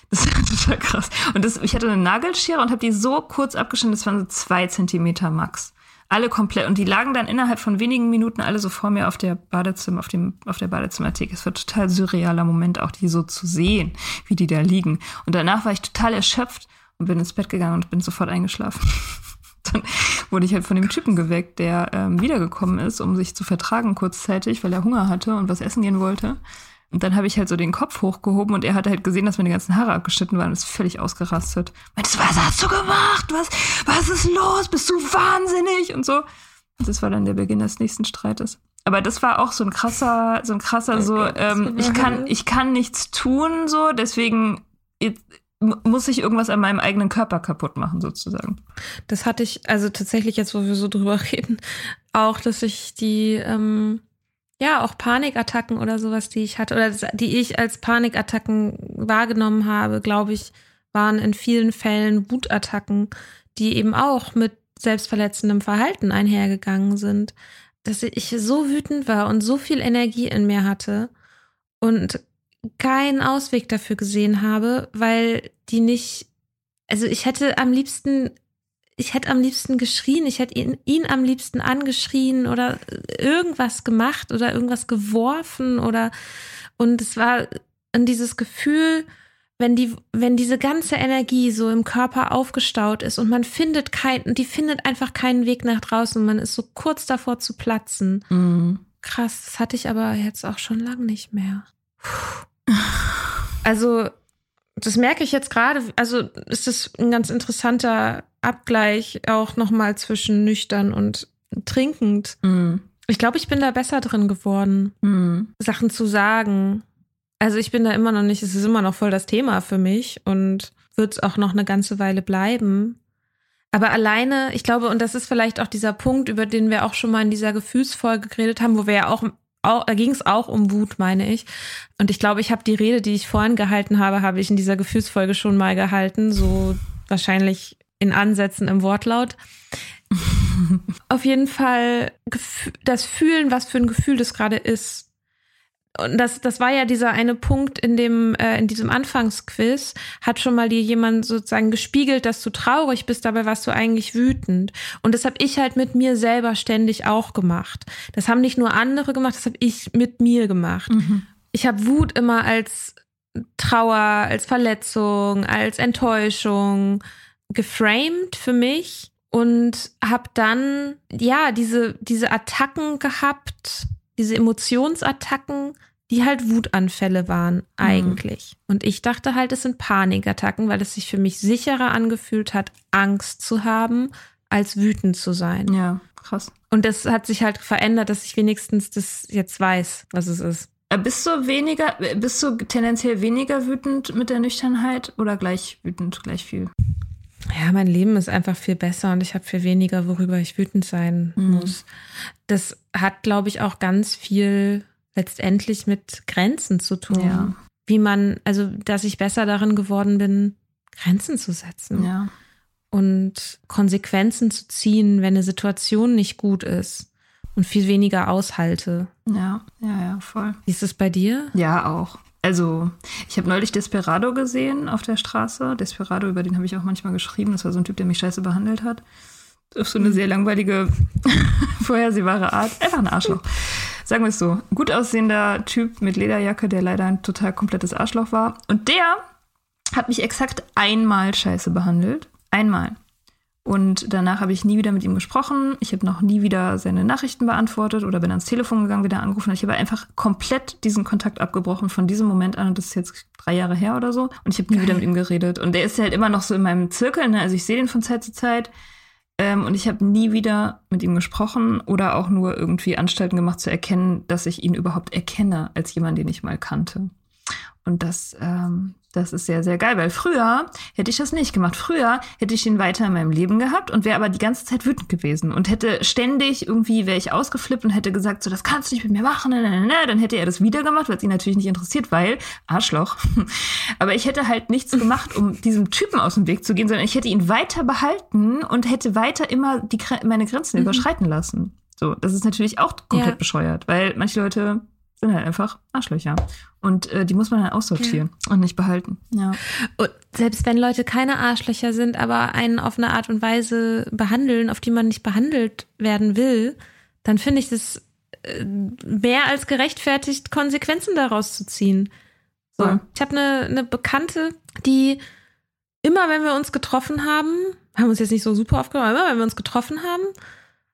Das ist <laughs> total krass. Und das, ich hatte eine Nagelschere und habe die so kurz abgeschnitten, das waren so zwei Zentimeter max. Alle komplett. Und die lagen dann innerhalb von wenigen Minuten alle so vor mir auf der Badezimmer, auf dem, auf der Badezimmertheke. Es war ein total surrealer Moment, auch die so zu sehen, wie die da liegen. Und danach war ich total erschöpft und bin ins Bett gegangen und bin sofort eingeschlafen. <laughs> dann wurde ich halt von dem Typen geweckt, der ähm, wiedergekommen ist, um sich zu vertragen kurzzeitig, weil er Hunger hatte und was essen gehen wollte. Und dann habe ich halt so den Kopf hochgehoben und er hat halt gesehen, dass meine ganzen Haare abgeschnitten waren und ist völlig ausgerastet. Meinte, was hast du gemacht? Was, was ist los? Bist du wahnsinnig? Und so. Und das war dann der Beginn des nächsten Streites. Aber das war auch so ein krasser, so ein krasser, so, ähm, ich kann, ich kann nichts tun, so, deswegen muss ich irgendwas an meinem eigenen Körper kaputt machen, sozusagen. Das hatte ich, also tatsächlich jetzt, wo wir so drüber <laughs> reden, auch, dass ich die, ähm, ja, auch Panikattacken oder sowas, die ich hatte, oder die ich als Panikattacken wahrgenommen habe, glaube ich, waren in vielen Fällen Wutattacken, die eben auch mit selbstverletzendem Verhalten einhergegangen sind. Dass ich so wütend war und so viel Energie in mir hatte und keinen Ausweg dafür gesehen habe, weil die nicht, also ich hätte am liebsten, ich hätte am liebsten geschrien, ich hätte ihn, ihn am liebsten angeschrien oder irgendwas gemacht oder irgendwas geworfen oder und es war dieses Gefühl, wenn die, wenn diese ganze Energie so im Körper aufgestaut ist und man findet keinen, die findet einfach keinen Weg nach draußen und man ist so kurz davor zu platzen. Mhm. Krass, das hatte ich aber jetzt auch schon lang nicht mehr. Puh. <laughs> Also, das merke ich jetzt gerade. Also, ist es ein ganz interessanter Abgleich auch nochmal zwischen nüchtern und trinkend. Mm. Ich glaube, ich bin da besser drin geworden, mm. Sachen zu sagen. Also, ich bin da immer noch nicht, es ist immer noch voll das Thema für mich und wird es auch noch eine ganze Weile bleiben. Aber alleine, ich glaube, und das ist vielleicht auch dieser Punkt, über den wir auch schon mal in dieser Gefühlsfolge geredet haben, wo wir ja auch auch, da ging es auch um Wut, meine ich. Und ich glaube, ich habe die Rede, die ich vorhin gehalten habe, habe ich in dieser Gefühlsfolge schon mal gehalten, so wahrscheinlich in Ansätzen im Wortlaut. <laughs> Auf jeden Fall das Fühlen, was für ein Gefühl das gerade ist, und das, das war ja dieser eine Punkt in dem, äh, in diesem Anfangsquiz, hat schon mal dir jemand sozusagen gespiegelt, dass du traurig bist, dabei warst du eigentlich wütend. Und das habe ich halt mit mir selber ständig auch gemacht. Das haben nicht nur andere gemacht, das habe ich mit mir gemacht. Mhm. Ich habe Wut immer als Trauer, als Verletzung, als Enttäuschung geframed für mich und habe dann ja diese diese Attacken gehabt diese Emotionsattacken, die halt Wutanfälle waren eigentlich. Mhm. Und ich dachte halt, es sind Panikattacken, weil es sich für mich sicherer angefühlt hat, Angst zu haben, als wütend zu sein. Ja, krass. Und das hat sich halt verändert, dass ich wenigstens das jetzt weiß, was es ist. Äh, bist du weniger, bist du tendenziell weniger wütend mit der Nüchternheit oder gleich wütend, gleich viel? Ja, mein Leben ist einfach viel besser und ich habe viel weniger, worüber ich wütend sein mhm. muss. Das hat, glaube ich, auch ganz viel letztendlich mit Grenzen zu tun. Ja. Wie man, also, dass ich besser darin geworden bin, Grenzen zu setzen. Ja. Und Konsequenzen zu ziehen, wenn eine Situation nicht gut ist und viel weniger aushalte. Ja, ja, ja, voll. Wie ist es bei dir? Ja, auch. Also, ich habe neulich Desperado gesehen auf der Straße. Desperado, über den habe ich auch manchmal geschrieben. Das war so ein Typ, der mich scheiße behandelt hat. Auf so eine sehr langweilige, <laughs> vorhersehbare Art. Einfach ein Arschloch. Sagen wir es so. Gut aussehender Typ mit Lederjacke, der leider ein total komplettes Arschloch war. Und der hat mich exakt einmal scheiße behandelt. Einmal. Und danach habe ich nie wieder mit ihm gesprochen. Ich habe noch nie wieder seine Nachrichten beantwortet oder bin ans Telefon gegangen, wieder angerufen. Ich habe einfach komplett diesen Kontakt abgebrochen von diesem Moment an. Und das ist jetzt drei Jahre her oder so. Und ich habe nie Geil. wieder mit ihm geredet. Und der ist halt immer noch so in meinem Zirkel. Ne? Also ich sehe den von Zeit zu Zeit. Ähm, und ich habe nie wieder mit ihm gesprochen oder auch nur irgendwie Anstalten gemacht zu erkennen, dass ich ihn überhaupt erkenne als jemand, den ich mal kannte. Und das, ähm, das ist sehr, sehr geil, weil früher hätte ich das nicht gemacht. Früher hätte ich ihn weiter in meinem Leben gehabt und wäre aber die ganze Zeit wütend gewesen und hätte ständig irgendwie, wäre ich ausgeflippt und hätte gesagt, so, das kannst du nicht mit mir machen, ne, ne, ne. dann hätte er das wieder gemacht, weil es ihn natürlich nicht interessiert, weil Arschloch. <laughs> aber ich hätte halt nichts gemacht, um diesem Typen aus dem Weg zu gehen, sondern ich hätte ihn weiter behalten und hätte weiter immer die, meine Grenzen mhm. überschreiten lassen. So, das ist natürlich auch komplett ja. bescheuert, weil manche Leute sind halt einfach Arschlöcher. Und äh, die muss man dann aussortieren ja. und nicht behalten. Ja. Und selbst wenn Leute keine Arschlöcher sind, aber einen auf eine Art und Weise behandeln, auf die man nicht behandelt werden will, dann finde ich das äh, mehr als gerechtfertigt, Konsequenzen daraus zu ziehen. So. Ja. Ich habe eine, eine Bekannte, die immer, wenn wir uns getroffen haben, haben uns jetzt nicht so super oft gemacht, immer wenn wir uns getroffen haben,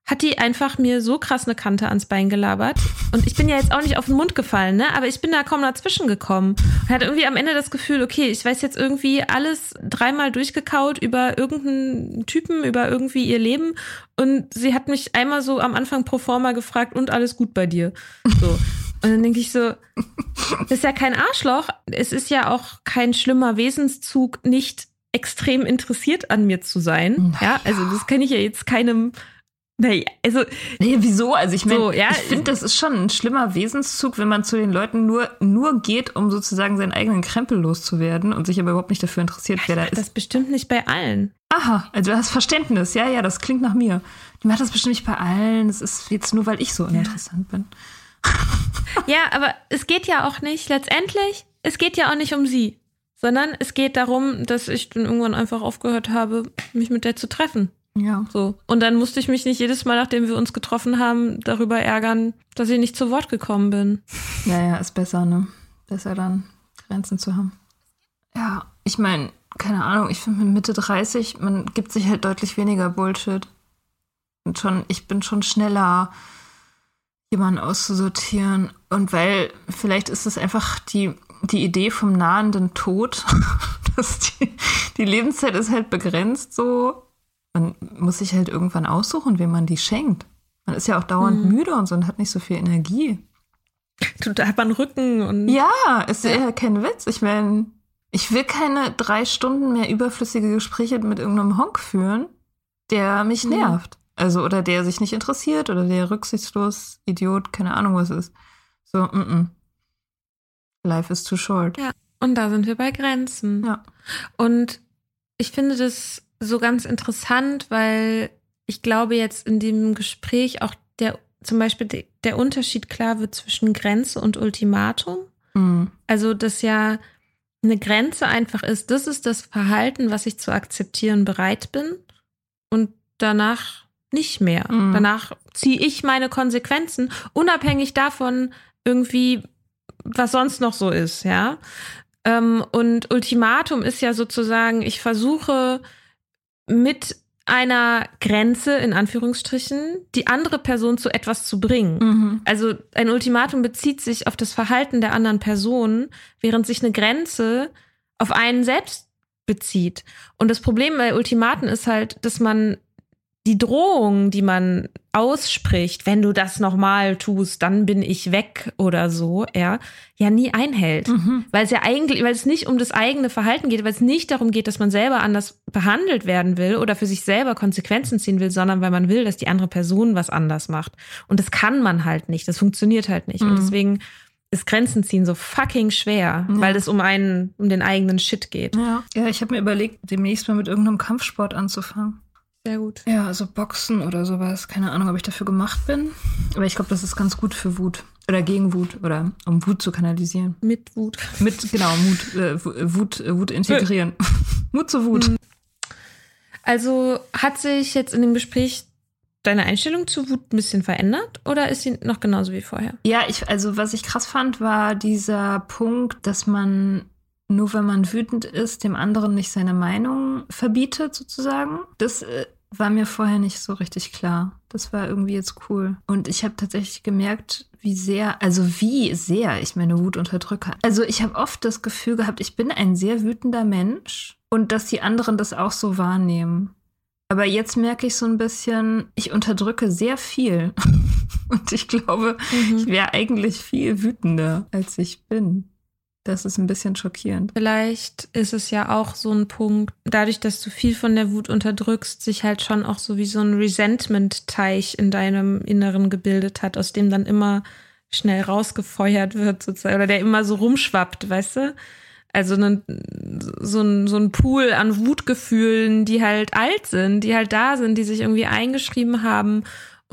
hat die einfach mir so krass eine Kante ans Bein gelabert. Und ich bin ja jetzt auch nicht auf den Mund gefallen, ne? Aber ich bin da kaum dazwischen gekommen. Und hatte irgendwie am Ende das Gefühl, okay, ich weiß jetzt irgendwie alles dreimal durchgekaut über irgendeinen Typen, über irgendwie ihr Leben. Und sie hat mich einmal so am Anfang pro forma gefragt, und alles gut bei dir. So. Und dann denke ich so, das ist ja kein Arschloch. Es ist ja auch kein schlimmer Wesenszug, nicht extrem interessiert an mir zu sein. Ja, also das kann ich ja jetzt keinem Nee, also. Nee, wieso? Also ich meine, so, ja, ich finde, das ist schon ein schlimmer Wesenszug, wenn man zu den Leuten nur, nur geht, um sozusagen seinen eigenen Krempel loszuwerden und sich aber überhaupt nicht dafür interessiert, wer da ist. Das bestimmt nicht bei allen. Aha, also du hast Verständnis. Ja, ja, das klingt nach mir. Die macht das bestimmt nicht bei allen. Das ist jetzt nur, weil ich so uninteressant ja. bin. <laughs> ja, aber es geht ja auch nicht, letztendlich, es geht ja auch nicht um sie, sondern es geht darum, dass ich dann irgendwann einfach aufgehört habe, mich mit der zu treffen. Ja. So. Und dann musste ich mich nicht jedes Mal, nachdem wir uns getroffen haben, darüber ärgern, dass ich nicht zu Wort gekommen bin. <laughs> Ja, ja, ist besser, ne? Besser dann Grenzen zu haben. Ja, ich meine, keine Ahnung, ich finde mit Mitte 30, man gibt sich halt deutlich weniger Bullshit. Und schon, ich bin schon schneller, jemanden auszusortieren. Und weil, vielleicht ist es einfach die, die Idee vom nahenden Tod, <laughs> dass die, die Lebenszeit ist halt begrenzt so man muss sich halt irgendwann aussuchen, wem man die schenkt. Man ist ja auch dauernd mhm. müde und so und hat nicht so viel Energie. Da hat man Rücken und. Ja, ist ja, ja kein Witz. Ich meine, ich will keine drei Stunden mehr überflüssige Gespräche mit irgendeinem Honk führen, der mich mhm. nervt. Also, oder der sich nicht interessiert oder der rücksichtslos, Idiot, keine Ahnung was ist. So, mm, -mm. Life is too short. Ja, und da sind wir bei Grenzen. Ja. Und ich finde das so ganz interessant, weil ich glaube jetzt in dem Gespräch auch der zum Beispiel der Unterschied klar wird zwischen Grenze und Ultimatum. Mhm. Also, dass ja eine Grenze einfach ist, das ist das Verhalten, was ich zu akzeptieren bereit bin und danach nicht mehr. Mhm. Danach ziehe ich meine Konsequenzen, unabhängig davon irgendwie, was sonst noch so ist, ja. Ähm, und Ultimatum ist ja sozusagen, ich versuche mit einer Grenze, in Anführungsstrichen, die andere Person zu etwas zu bringen. Mhm. Also ein Ultimatum bezieht sich auf das Verhalten der anderen Person, während sich eine Grenze auf einen selbst bezieht. Und das Problem bei Ultimaten ist halt, dass man die Drohung, die man ausspricht, wenn du das nochmal tust, dann bin ich weg oder so, ja, ja nie einhält. Mhm. Weil es ja eigentlich, weil es nicht um das eigene Verhalten geht, weil es nicht darum geht, dass man selber anders behandelt werden will oder für sich selber Konsequenzen ziehen will, sondern weil man will, dass die andere Person was anders macht. Und das kann man halt nicht. Das funktioniert halt nicht. Mhm. Und deswegen ist Grenzen ziehen so fucking schwer, ja. weil es um einen, um den eigenen Shit geht. Ja, ja ich habe mir überlegt, demnächst mal mit irgendeinem Kampfsport anzufangen. Sehr gut. Ja, also Boxen oder sowas. Keine Ahnung, ob ich dafür gemacht bin. Aber ich glaube, das ist ganz gut für Wut. Oder gegen Wut. Oder um Wut zu kanalisieren. Mit Wut. Mit, genau, Mut, äh, Wut, äh, Wut integrieren. <laughs> Mut zur Wut. Mhm. Also hat sich jetzt in dem Gespräch deine Einstellung zu Wut ein bisschen verändert oder ist sie noch genauso wie vorher? Ja, ich, also was ich krass fand, war dieser Punkt, dass man nur wenn man wütend ist, dem anderen nicht seine Meinung verbietet, sozusagen. Das äh, war mir vorher nicht so richtig klar. Das war irgendwie jetzt cool. Und ich habe tatsächlich gemerkt, wie sehr, also wie sehr ich meine Wut unterdrücke. Also ich habe oft das Gefühl gehabt, ich bin ein sehr wütender Mensch und dass die anderen das auch so wahrnehmen. Aber jetzt merke ich so ein bisschen, ich unterdrücke sehr viel. <laughs> und ich glaube, mhm. ich wäre eigentlich viel wütender, als ich bin. Das ist ein bisschen schockierend. Vielleicht ist es ja auch so ein Punkt, dadurch, dass du viel von der Wut unterdrückst, sich halt schon auch so wie so ein Resentment-Teich in deinem Inneren gebildet hat, aus dem dann immer schnell rausgefeuert wird, sozusagen, oder der immer so rumschwappt, weißt du? Also ne, so, ein, so ein Pool an Wutgefühlen, die halt alt sind, die halt da sind, die sich irgendwie eingeschrieben haben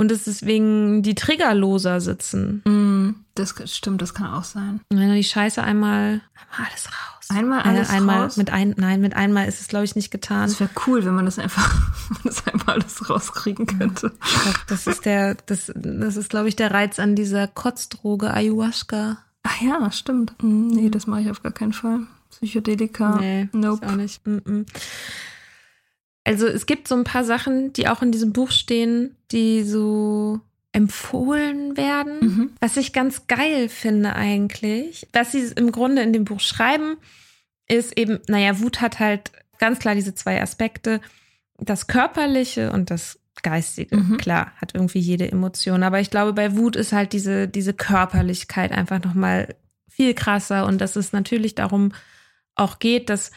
und es deswegen die Triggerloser sitzen. Mm, das stimmt, das kann auch sein. Wenn du die Scheiße einmal, einmal alles raus. Einmal alles einmal raus? Mit ein, nein, mit einmal ist es, glaube ich, nicht getan. Das wäre cool, wenn man das einfach, <laughs> das einmal alles rauskriegen könnte. Glaub, das ist der, das, das ist, glaube ich, der Reiz an dieser Kotzdroge Ayahuasca. Ach ja, stimmt. Mm, nee, das mache ich auf gar keinen Fall. Psychedelika. Nee, nope. auch nicht. Mm -mm. Also es gibt so ein paar Sachen, die auch in diesem Buch stehen, die so empfohlen werden, Mhm. was ich ganz geil finde eigentlich. Was sie im Grunde in dem Buch schreiben, ist eben, naja, Wut hat halt ganz klar diese zwei Aspekte, das Körperliche und das Geistige. Mhm. Klar, hat irgendwie jede Emotion, aber ich glaube, bei Wut ist halt diese, diese Körperlichkeit einfach nochmal viel krasser und dass es natürlich darum auch geht, dass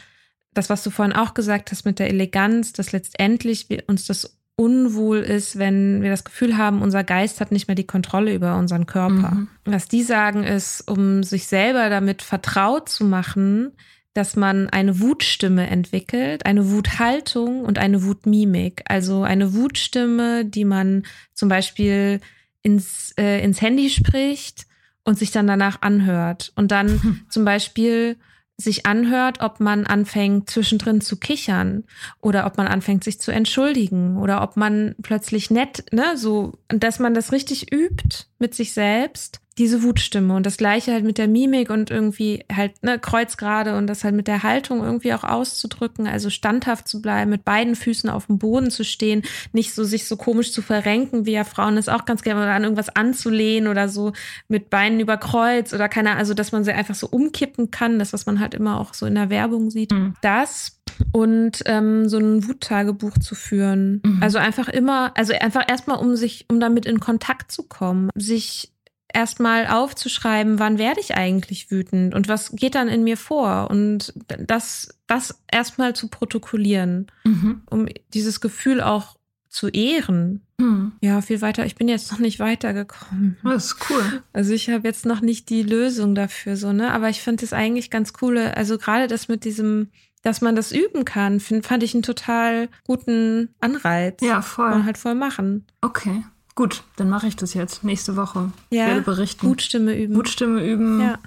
das, was du vorhin auch gesagt hast mit der Eleganz, dass letztendlich uns das unwohl ist, wenn wir das Gefühl haben, unser Geist hat nicht mehr die Kontrolle über unseren Körper. Mhm. Was die sagen ist, um sich selber damit vertraut zu machen, dass man eine Wutstimme entwickelt, eine Wuthaltung und eine Wutmimik. Also eine Wutstimme, die man zum Beispiel ins, äh, ins Handy spricht und sich dann danach anhört. Und dann <laughs> zum Beispiel sich anhört, ob man anfängt zwischendrin zu kichern oder ob man anfängt sich zu entschuldigen oder ob man plötzlich nett, ne, so, dass man das richtig übt mit sich selbst, diese Wutstimme und das gleiche halt mit der Mimik und irgendwie halt, ne, kreuzgerade und das halt mit der Haltung irgendwie auch auszudrücken, also standhaft zu bleiben, mit beiden Füßen auf dem Boden zu stehen, nicht so sich so komisch zu verrenken, wie ja Frauen es auch ganz gerne oder an irgendwas anzulehnen oder so mit Beinen über Kreuz oder keine, also dass man sie einfach so umkippen kann, das was man halt immer auch so in der Werbung sieht. Mhm. Das und ähm, so ein Wuttagebuch zu führen. Mhm. Also einfach immer, also einfach erstmal, um sich, um damit in Kontakt zu kommen, sich erstmal aufzuschreiben, wann werde ich eigentlich wütend und was geht dann in mir vor und das, das erstmal zu protokollieren, Mhm. um dieses Gefühl auch zu ehren. Mhm. Ja, viel weiter. Ich bin jetzt noch nicht weitergekommen. Das ist cool. Also ich habe jetzt noch nicht die Lösung dafür, so, ne? Aber ich finde es eigentlich ganz cool. Also gerade das mit diesem, dass man das üben kann, find, fand ich einen total guten Anreiz. Ja, Kann voll. man halt voll machen. Okay. Gut, dann mache ich das jetzt nächste Woche. Ja, Ich werde berichten. Wutstimme üben. Wutstimme üben. Ja,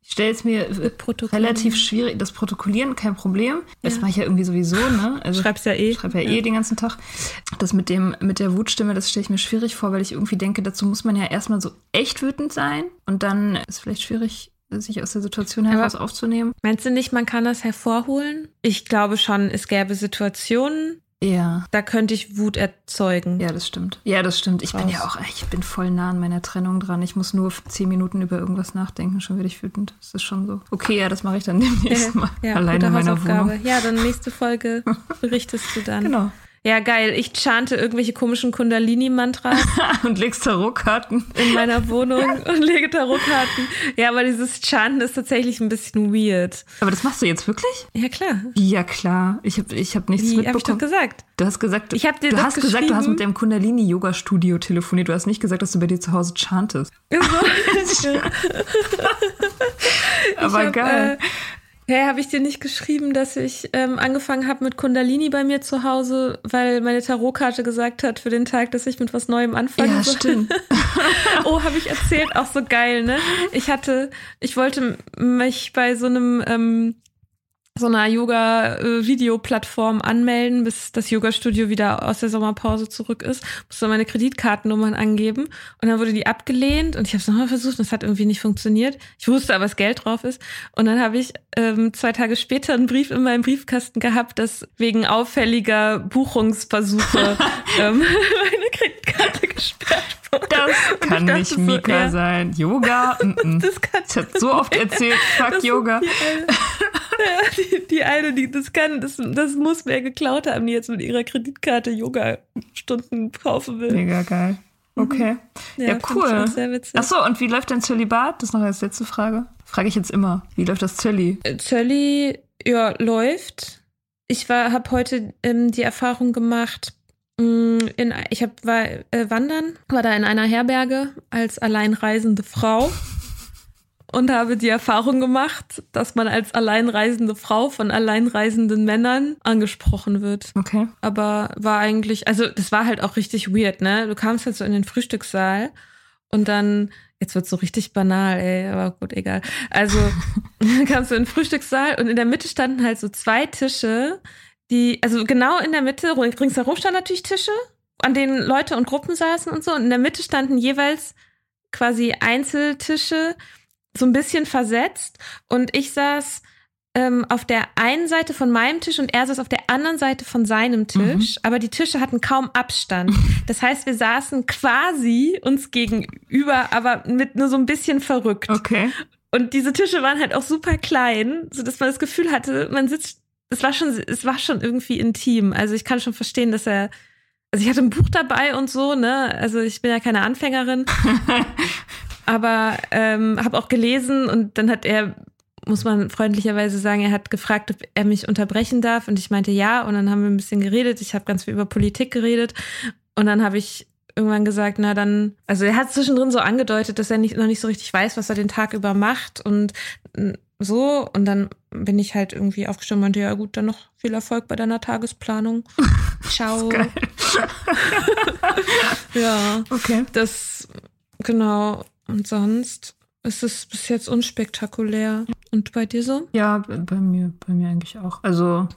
Ich stelle es mir äh, relativ schwierig. Das Protokollieren, kein Problem. Das Ja. mache ich ja irgendwie sowieso, ne? Also Schreib's ja eh. Ich schreibe ja, eh den ganzen Tag. Das mit dem, mit der Wutstimme, das stelle ich mir schwierig vor, weil ich irgendwie denke, dazu muss man ja erstmal so echt wütend sein. Und dann ist es vielleicht schwierig, sich aus der Situation Aber- heraus aufzunehmen. Meinst du nicht, man kann das hervorholen? Ich glaube schon, es gäbe Situationen, Ja. da könnte ich Wut erzeugen. Ja, das stimmt. Ja, das stimmt. Ich bin Raus. ja auch, ich bin voll nah an meiner Trennung dran. Ich muss nur zehn Minuten über irgendwas nachdenken, schon werde ich wütend. Das ist schon so. Okay, ja, das mache ich dann <laughs> demnächst mal. Ja, alleine in meiner. Wohnung. Ja, dann nächste Folge <laughs> berichtest du dann. Genau. Ja, geil. Ich chante irgendwelche komischen Kundalini-Mantras <laughs> Und legst Tarotkarten. in meiner Wohnung <laughs> und lege Tarotkarten. Ja, aber dieses Chanten ist tatsächlich ein bisschen weird. Aber das machst du jetzt wirklich? Ja, klar. Ja, klar. Ich habe ich hab nichts Wie habe ich doch mitbekommen. gesagt? Du hast gesagt, Ich hab dir du hast gesagt, du hast mit deinem Kundalini-Yoga-Studio telefoniert. Du hast nicht gesagt, dass du bei dir zu Hause chantest. So. <laughs> Aber hab, geil. Äh, Hey, habe ich dir nicht geschrieben, dass ich ähm, angefangen habe mit Kundalini bei mir zu Hause, weil meine Tarotkarte gesagt hat für den Tag, dass ich mit was Neuem anfangen ja, soll? stimmt. <laughs> Oh, habe ich erzählt, auch so geil, ne? Ich hatte, ich wollte mich bei so einem ähm, so einer Yoga-Videoplattform anmelden, bis das Yoga-Studio wieder aus der Sommerpause zurück ist. Musste meine Kreditkartennummern angeben und dann wurde die abgelehnt und ich habe es nochmal versucht und es hat irgendwie nicht funktioniert. Ich wusste aber, dass Geld drauf ist und dann habe ich ähm, zwei Tage später einen Brief in meinem Briefkasten gehabt, dass wegen auffälliger Buchungsversuche <laughs> ähm, <laughs> meine Kreditkarte gesperrt wurde. Das kann nicht so, Mika ja, sein. Yoga? Mm -mm. <laughs> Das kann Ich habe so oft erzählt, fuck Yoga. <laughs> Die die, eine, die das kann, das, das muss wer geklaut haben, die jetzt mit ihrer Kreditkarte Yoga-Stunden kaufen will. Mega geil. Okay. Ja, ja cool. Achso, und wie läuft dein Zölibat? Das ist noch als letzte Frage. Frage ich jetzt immer. Wie läuft das Zölli? Äh, Zölli, ja, läuft. Ich habe heute ähm, die Erfahrung gemacht, mm, in, ich hab, war äh, wandern, war da in einer Herberge als alleinreisende Frau und habe die Erfahrung gemacht, dass man als alleinreisende Frau von alleinreisenden Männern angesprochen wird. Okay. Aber war eigentlich, also das war halt auch richtig weird, ne? Du kamst halt so in den Frühstückssaal und dann, jetzt wird so richtig banal, ey, aber gut, egal. Also <laughs> <laughs> kamst du in den Frühstückssaal und in der Mitte standen halt so zwei Tische, die, also genau in der Mitte, ringsherum standen natürlich Tische, an denen Leute und Gruppen saßen und so. Und in der Mitte standen jeweils quasi Einzeltische so ein bisschen versetzt und ich saß ähm, auf der einen Seite von meinem Tisch und er saß auf der anderen Seite von seinem Tisch, mhm. aber die Tische hatten kaum Abstand. <laughs> Das heißt, wir saßen quasi uns gegenüber, aber mit nur so ein bisschen verrückt. Okay. Und diese Tische waren halt auch super klein, so dass man das Gefühl hatte, man sitzt, es war schon, es war schon irgendwie intim. Also ich kann schon verstehen, dass er, also ich hatte ein Buch dabei und so, ne? Also ich bin ja keine Anfängerin. <laughs> aber ähm, habe auch gelesen und dann hat er, muss man freundlicherweise sagen, er hat gefragt, ob er mich unterbrechen darf und ich meinte ja und dann haben wir ein bisschen geredet. Ich habe ganz viel über Politik geredet und dann habe ich irgendwann gesagt, na dann, also er hat zwischendrin so angedeutet, dass er nicht, noch nicht so richtig weiß, was er den Tag über macht und so und dann bin ich halt irgendwie aufgestanden und meinte, ja gut, dann noch viel Erfolg bei deiner Tagesplanung. <laughs> Ciao. <laughs> ja. Okay. Das, genau. Und sonst ist es bis jetzt unspektakulär. Und bei dir so? Ja, bei mir, bei mir eigentlich auch. Also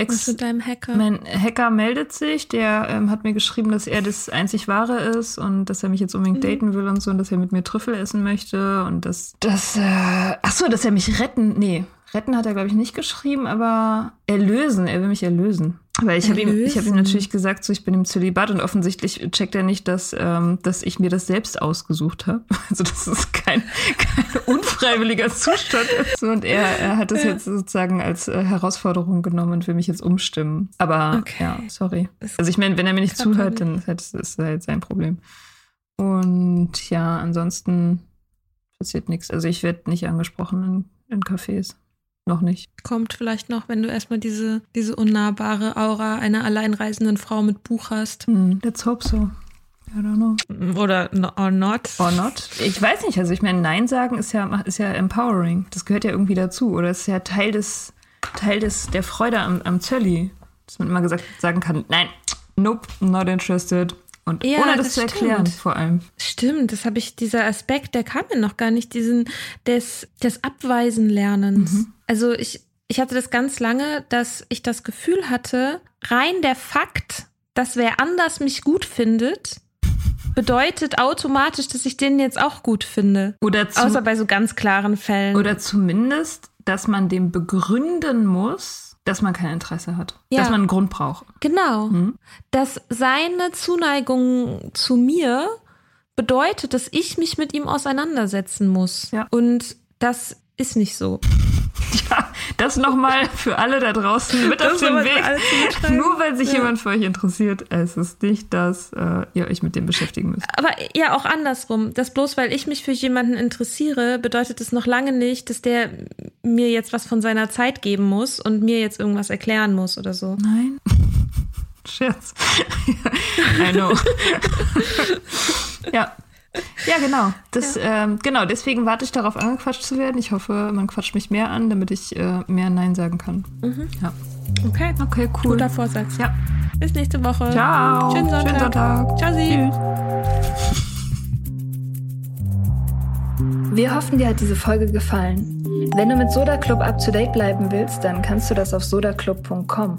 Ex, Was mit deinem Hacker? Mein Hacker meldet sich, der ähm, hat mir geschrieben, dass er das einzig Wahre ist und dass er mich jetzt unbedingt mhm. daten will und so und dass er mit mir Trüffel essen möchte und dass, dass äh, ach so, dass er mich retten, nee, retten hat er glaube ich nicht geschrieben, aber erlösen, er will mich erlösen. Weil ich habe ihm, ich hab ihm natürlich gesagt, so ich bin im Zölibat und offensichtlich checkt er nicht, dass, ähm, dass ich mir das selbst ausgesucht habe. <laughs> Also dass es kein, kein unfreiwilliger Zustand ist. Und er, er hat das ja. jetzt sozusagen als äh, Herausforderung genommen und will mich jetzt umstimmen. Aber okay. ja, sorry. Also ich meine, wenn er mir nicht zuhört, dann ist das ist halt sein Problem. Und ja, ansonsten passiert nichts. Also ich werde nicht angesprochen in, in Cafés. Noch nicht. Kommt vielleicht noch, wenn du erstmal diese, diese unnahbare Aura einer alleinreisenden Frau mit Buch hast. Mm, let's hope so. I don't know. Oder or not. Or not. Ich weiß nicht, also ich meine, Nein sagen ist ja, ist ja empowering. Das gehört ja irgendwie dazu. Oder ist ja Teil des, Teil des, der Freude am, am Zölli. Dass man immer gesagt sagen kann, nein, nope, not interested. Und ja, ohne das, das zu erklären, stimmt. vor allem. Stimmt, das habe ich, dieser Aspekt, der kam mir noch gar nicht, diesen des, des Abweisen-Lernens. Mhm. Also ich, ich hatte das ganz lange, dass ich das Gefühl hatte, rein der Fakt, dass wer anders mich gut findet, bedeutet automatisch, dass ich den jetzt auch gut finde. Oder zu, Außer bei so ganz klaren Fällen. Oder zumindest, dass man dem begründen muss, dass man kein Interesse hat. Ja. Dass man einen Grund braucht. Genau. Mhm. Dass seine Zuneigung zu mir bedeutet, dass ich mich mit ihm auseinandersetzen muss. Ja. Und das ist nicht so. Ja, das nochmal für alle da draußen mit das auf dem Weg. Nur weil sich ja. jemand für euch interessiert, es ist nicht, dass äh, ihr euch mit dem beschäftigen müsst. Aber ja, auch andersrum. Dass bloß weil ich mich für jemanden interessiere, bedeutet es noch lange nicht, dass der mir jetzt was von seiner Zeit geben muss und mir jetzt irgendwas erklären muss oder so. Nein. <laughs> Scherz. <laughs> I know. <laughs> ja. Ja, genau. Das, ja. Ähm, genau, deswegen warte ich darauf, angequatscht zu werden. Ich hoffe, man quatscht mich mehr an, damit ich äh, mehr Nein sagen kann. Mhm. Ja. Okay. Okay, cool. Guter Vorsatz. Ja. Bis nächste Woche. Ciao. Schönen Sonntag. Schönen Sonntag. Ciao, Sie. Wir hoffen, dir hat diese Folge gefallen. Wenn du mit Soda Club up to date bleiben willst, dann kannst du das auf sodaclub.com.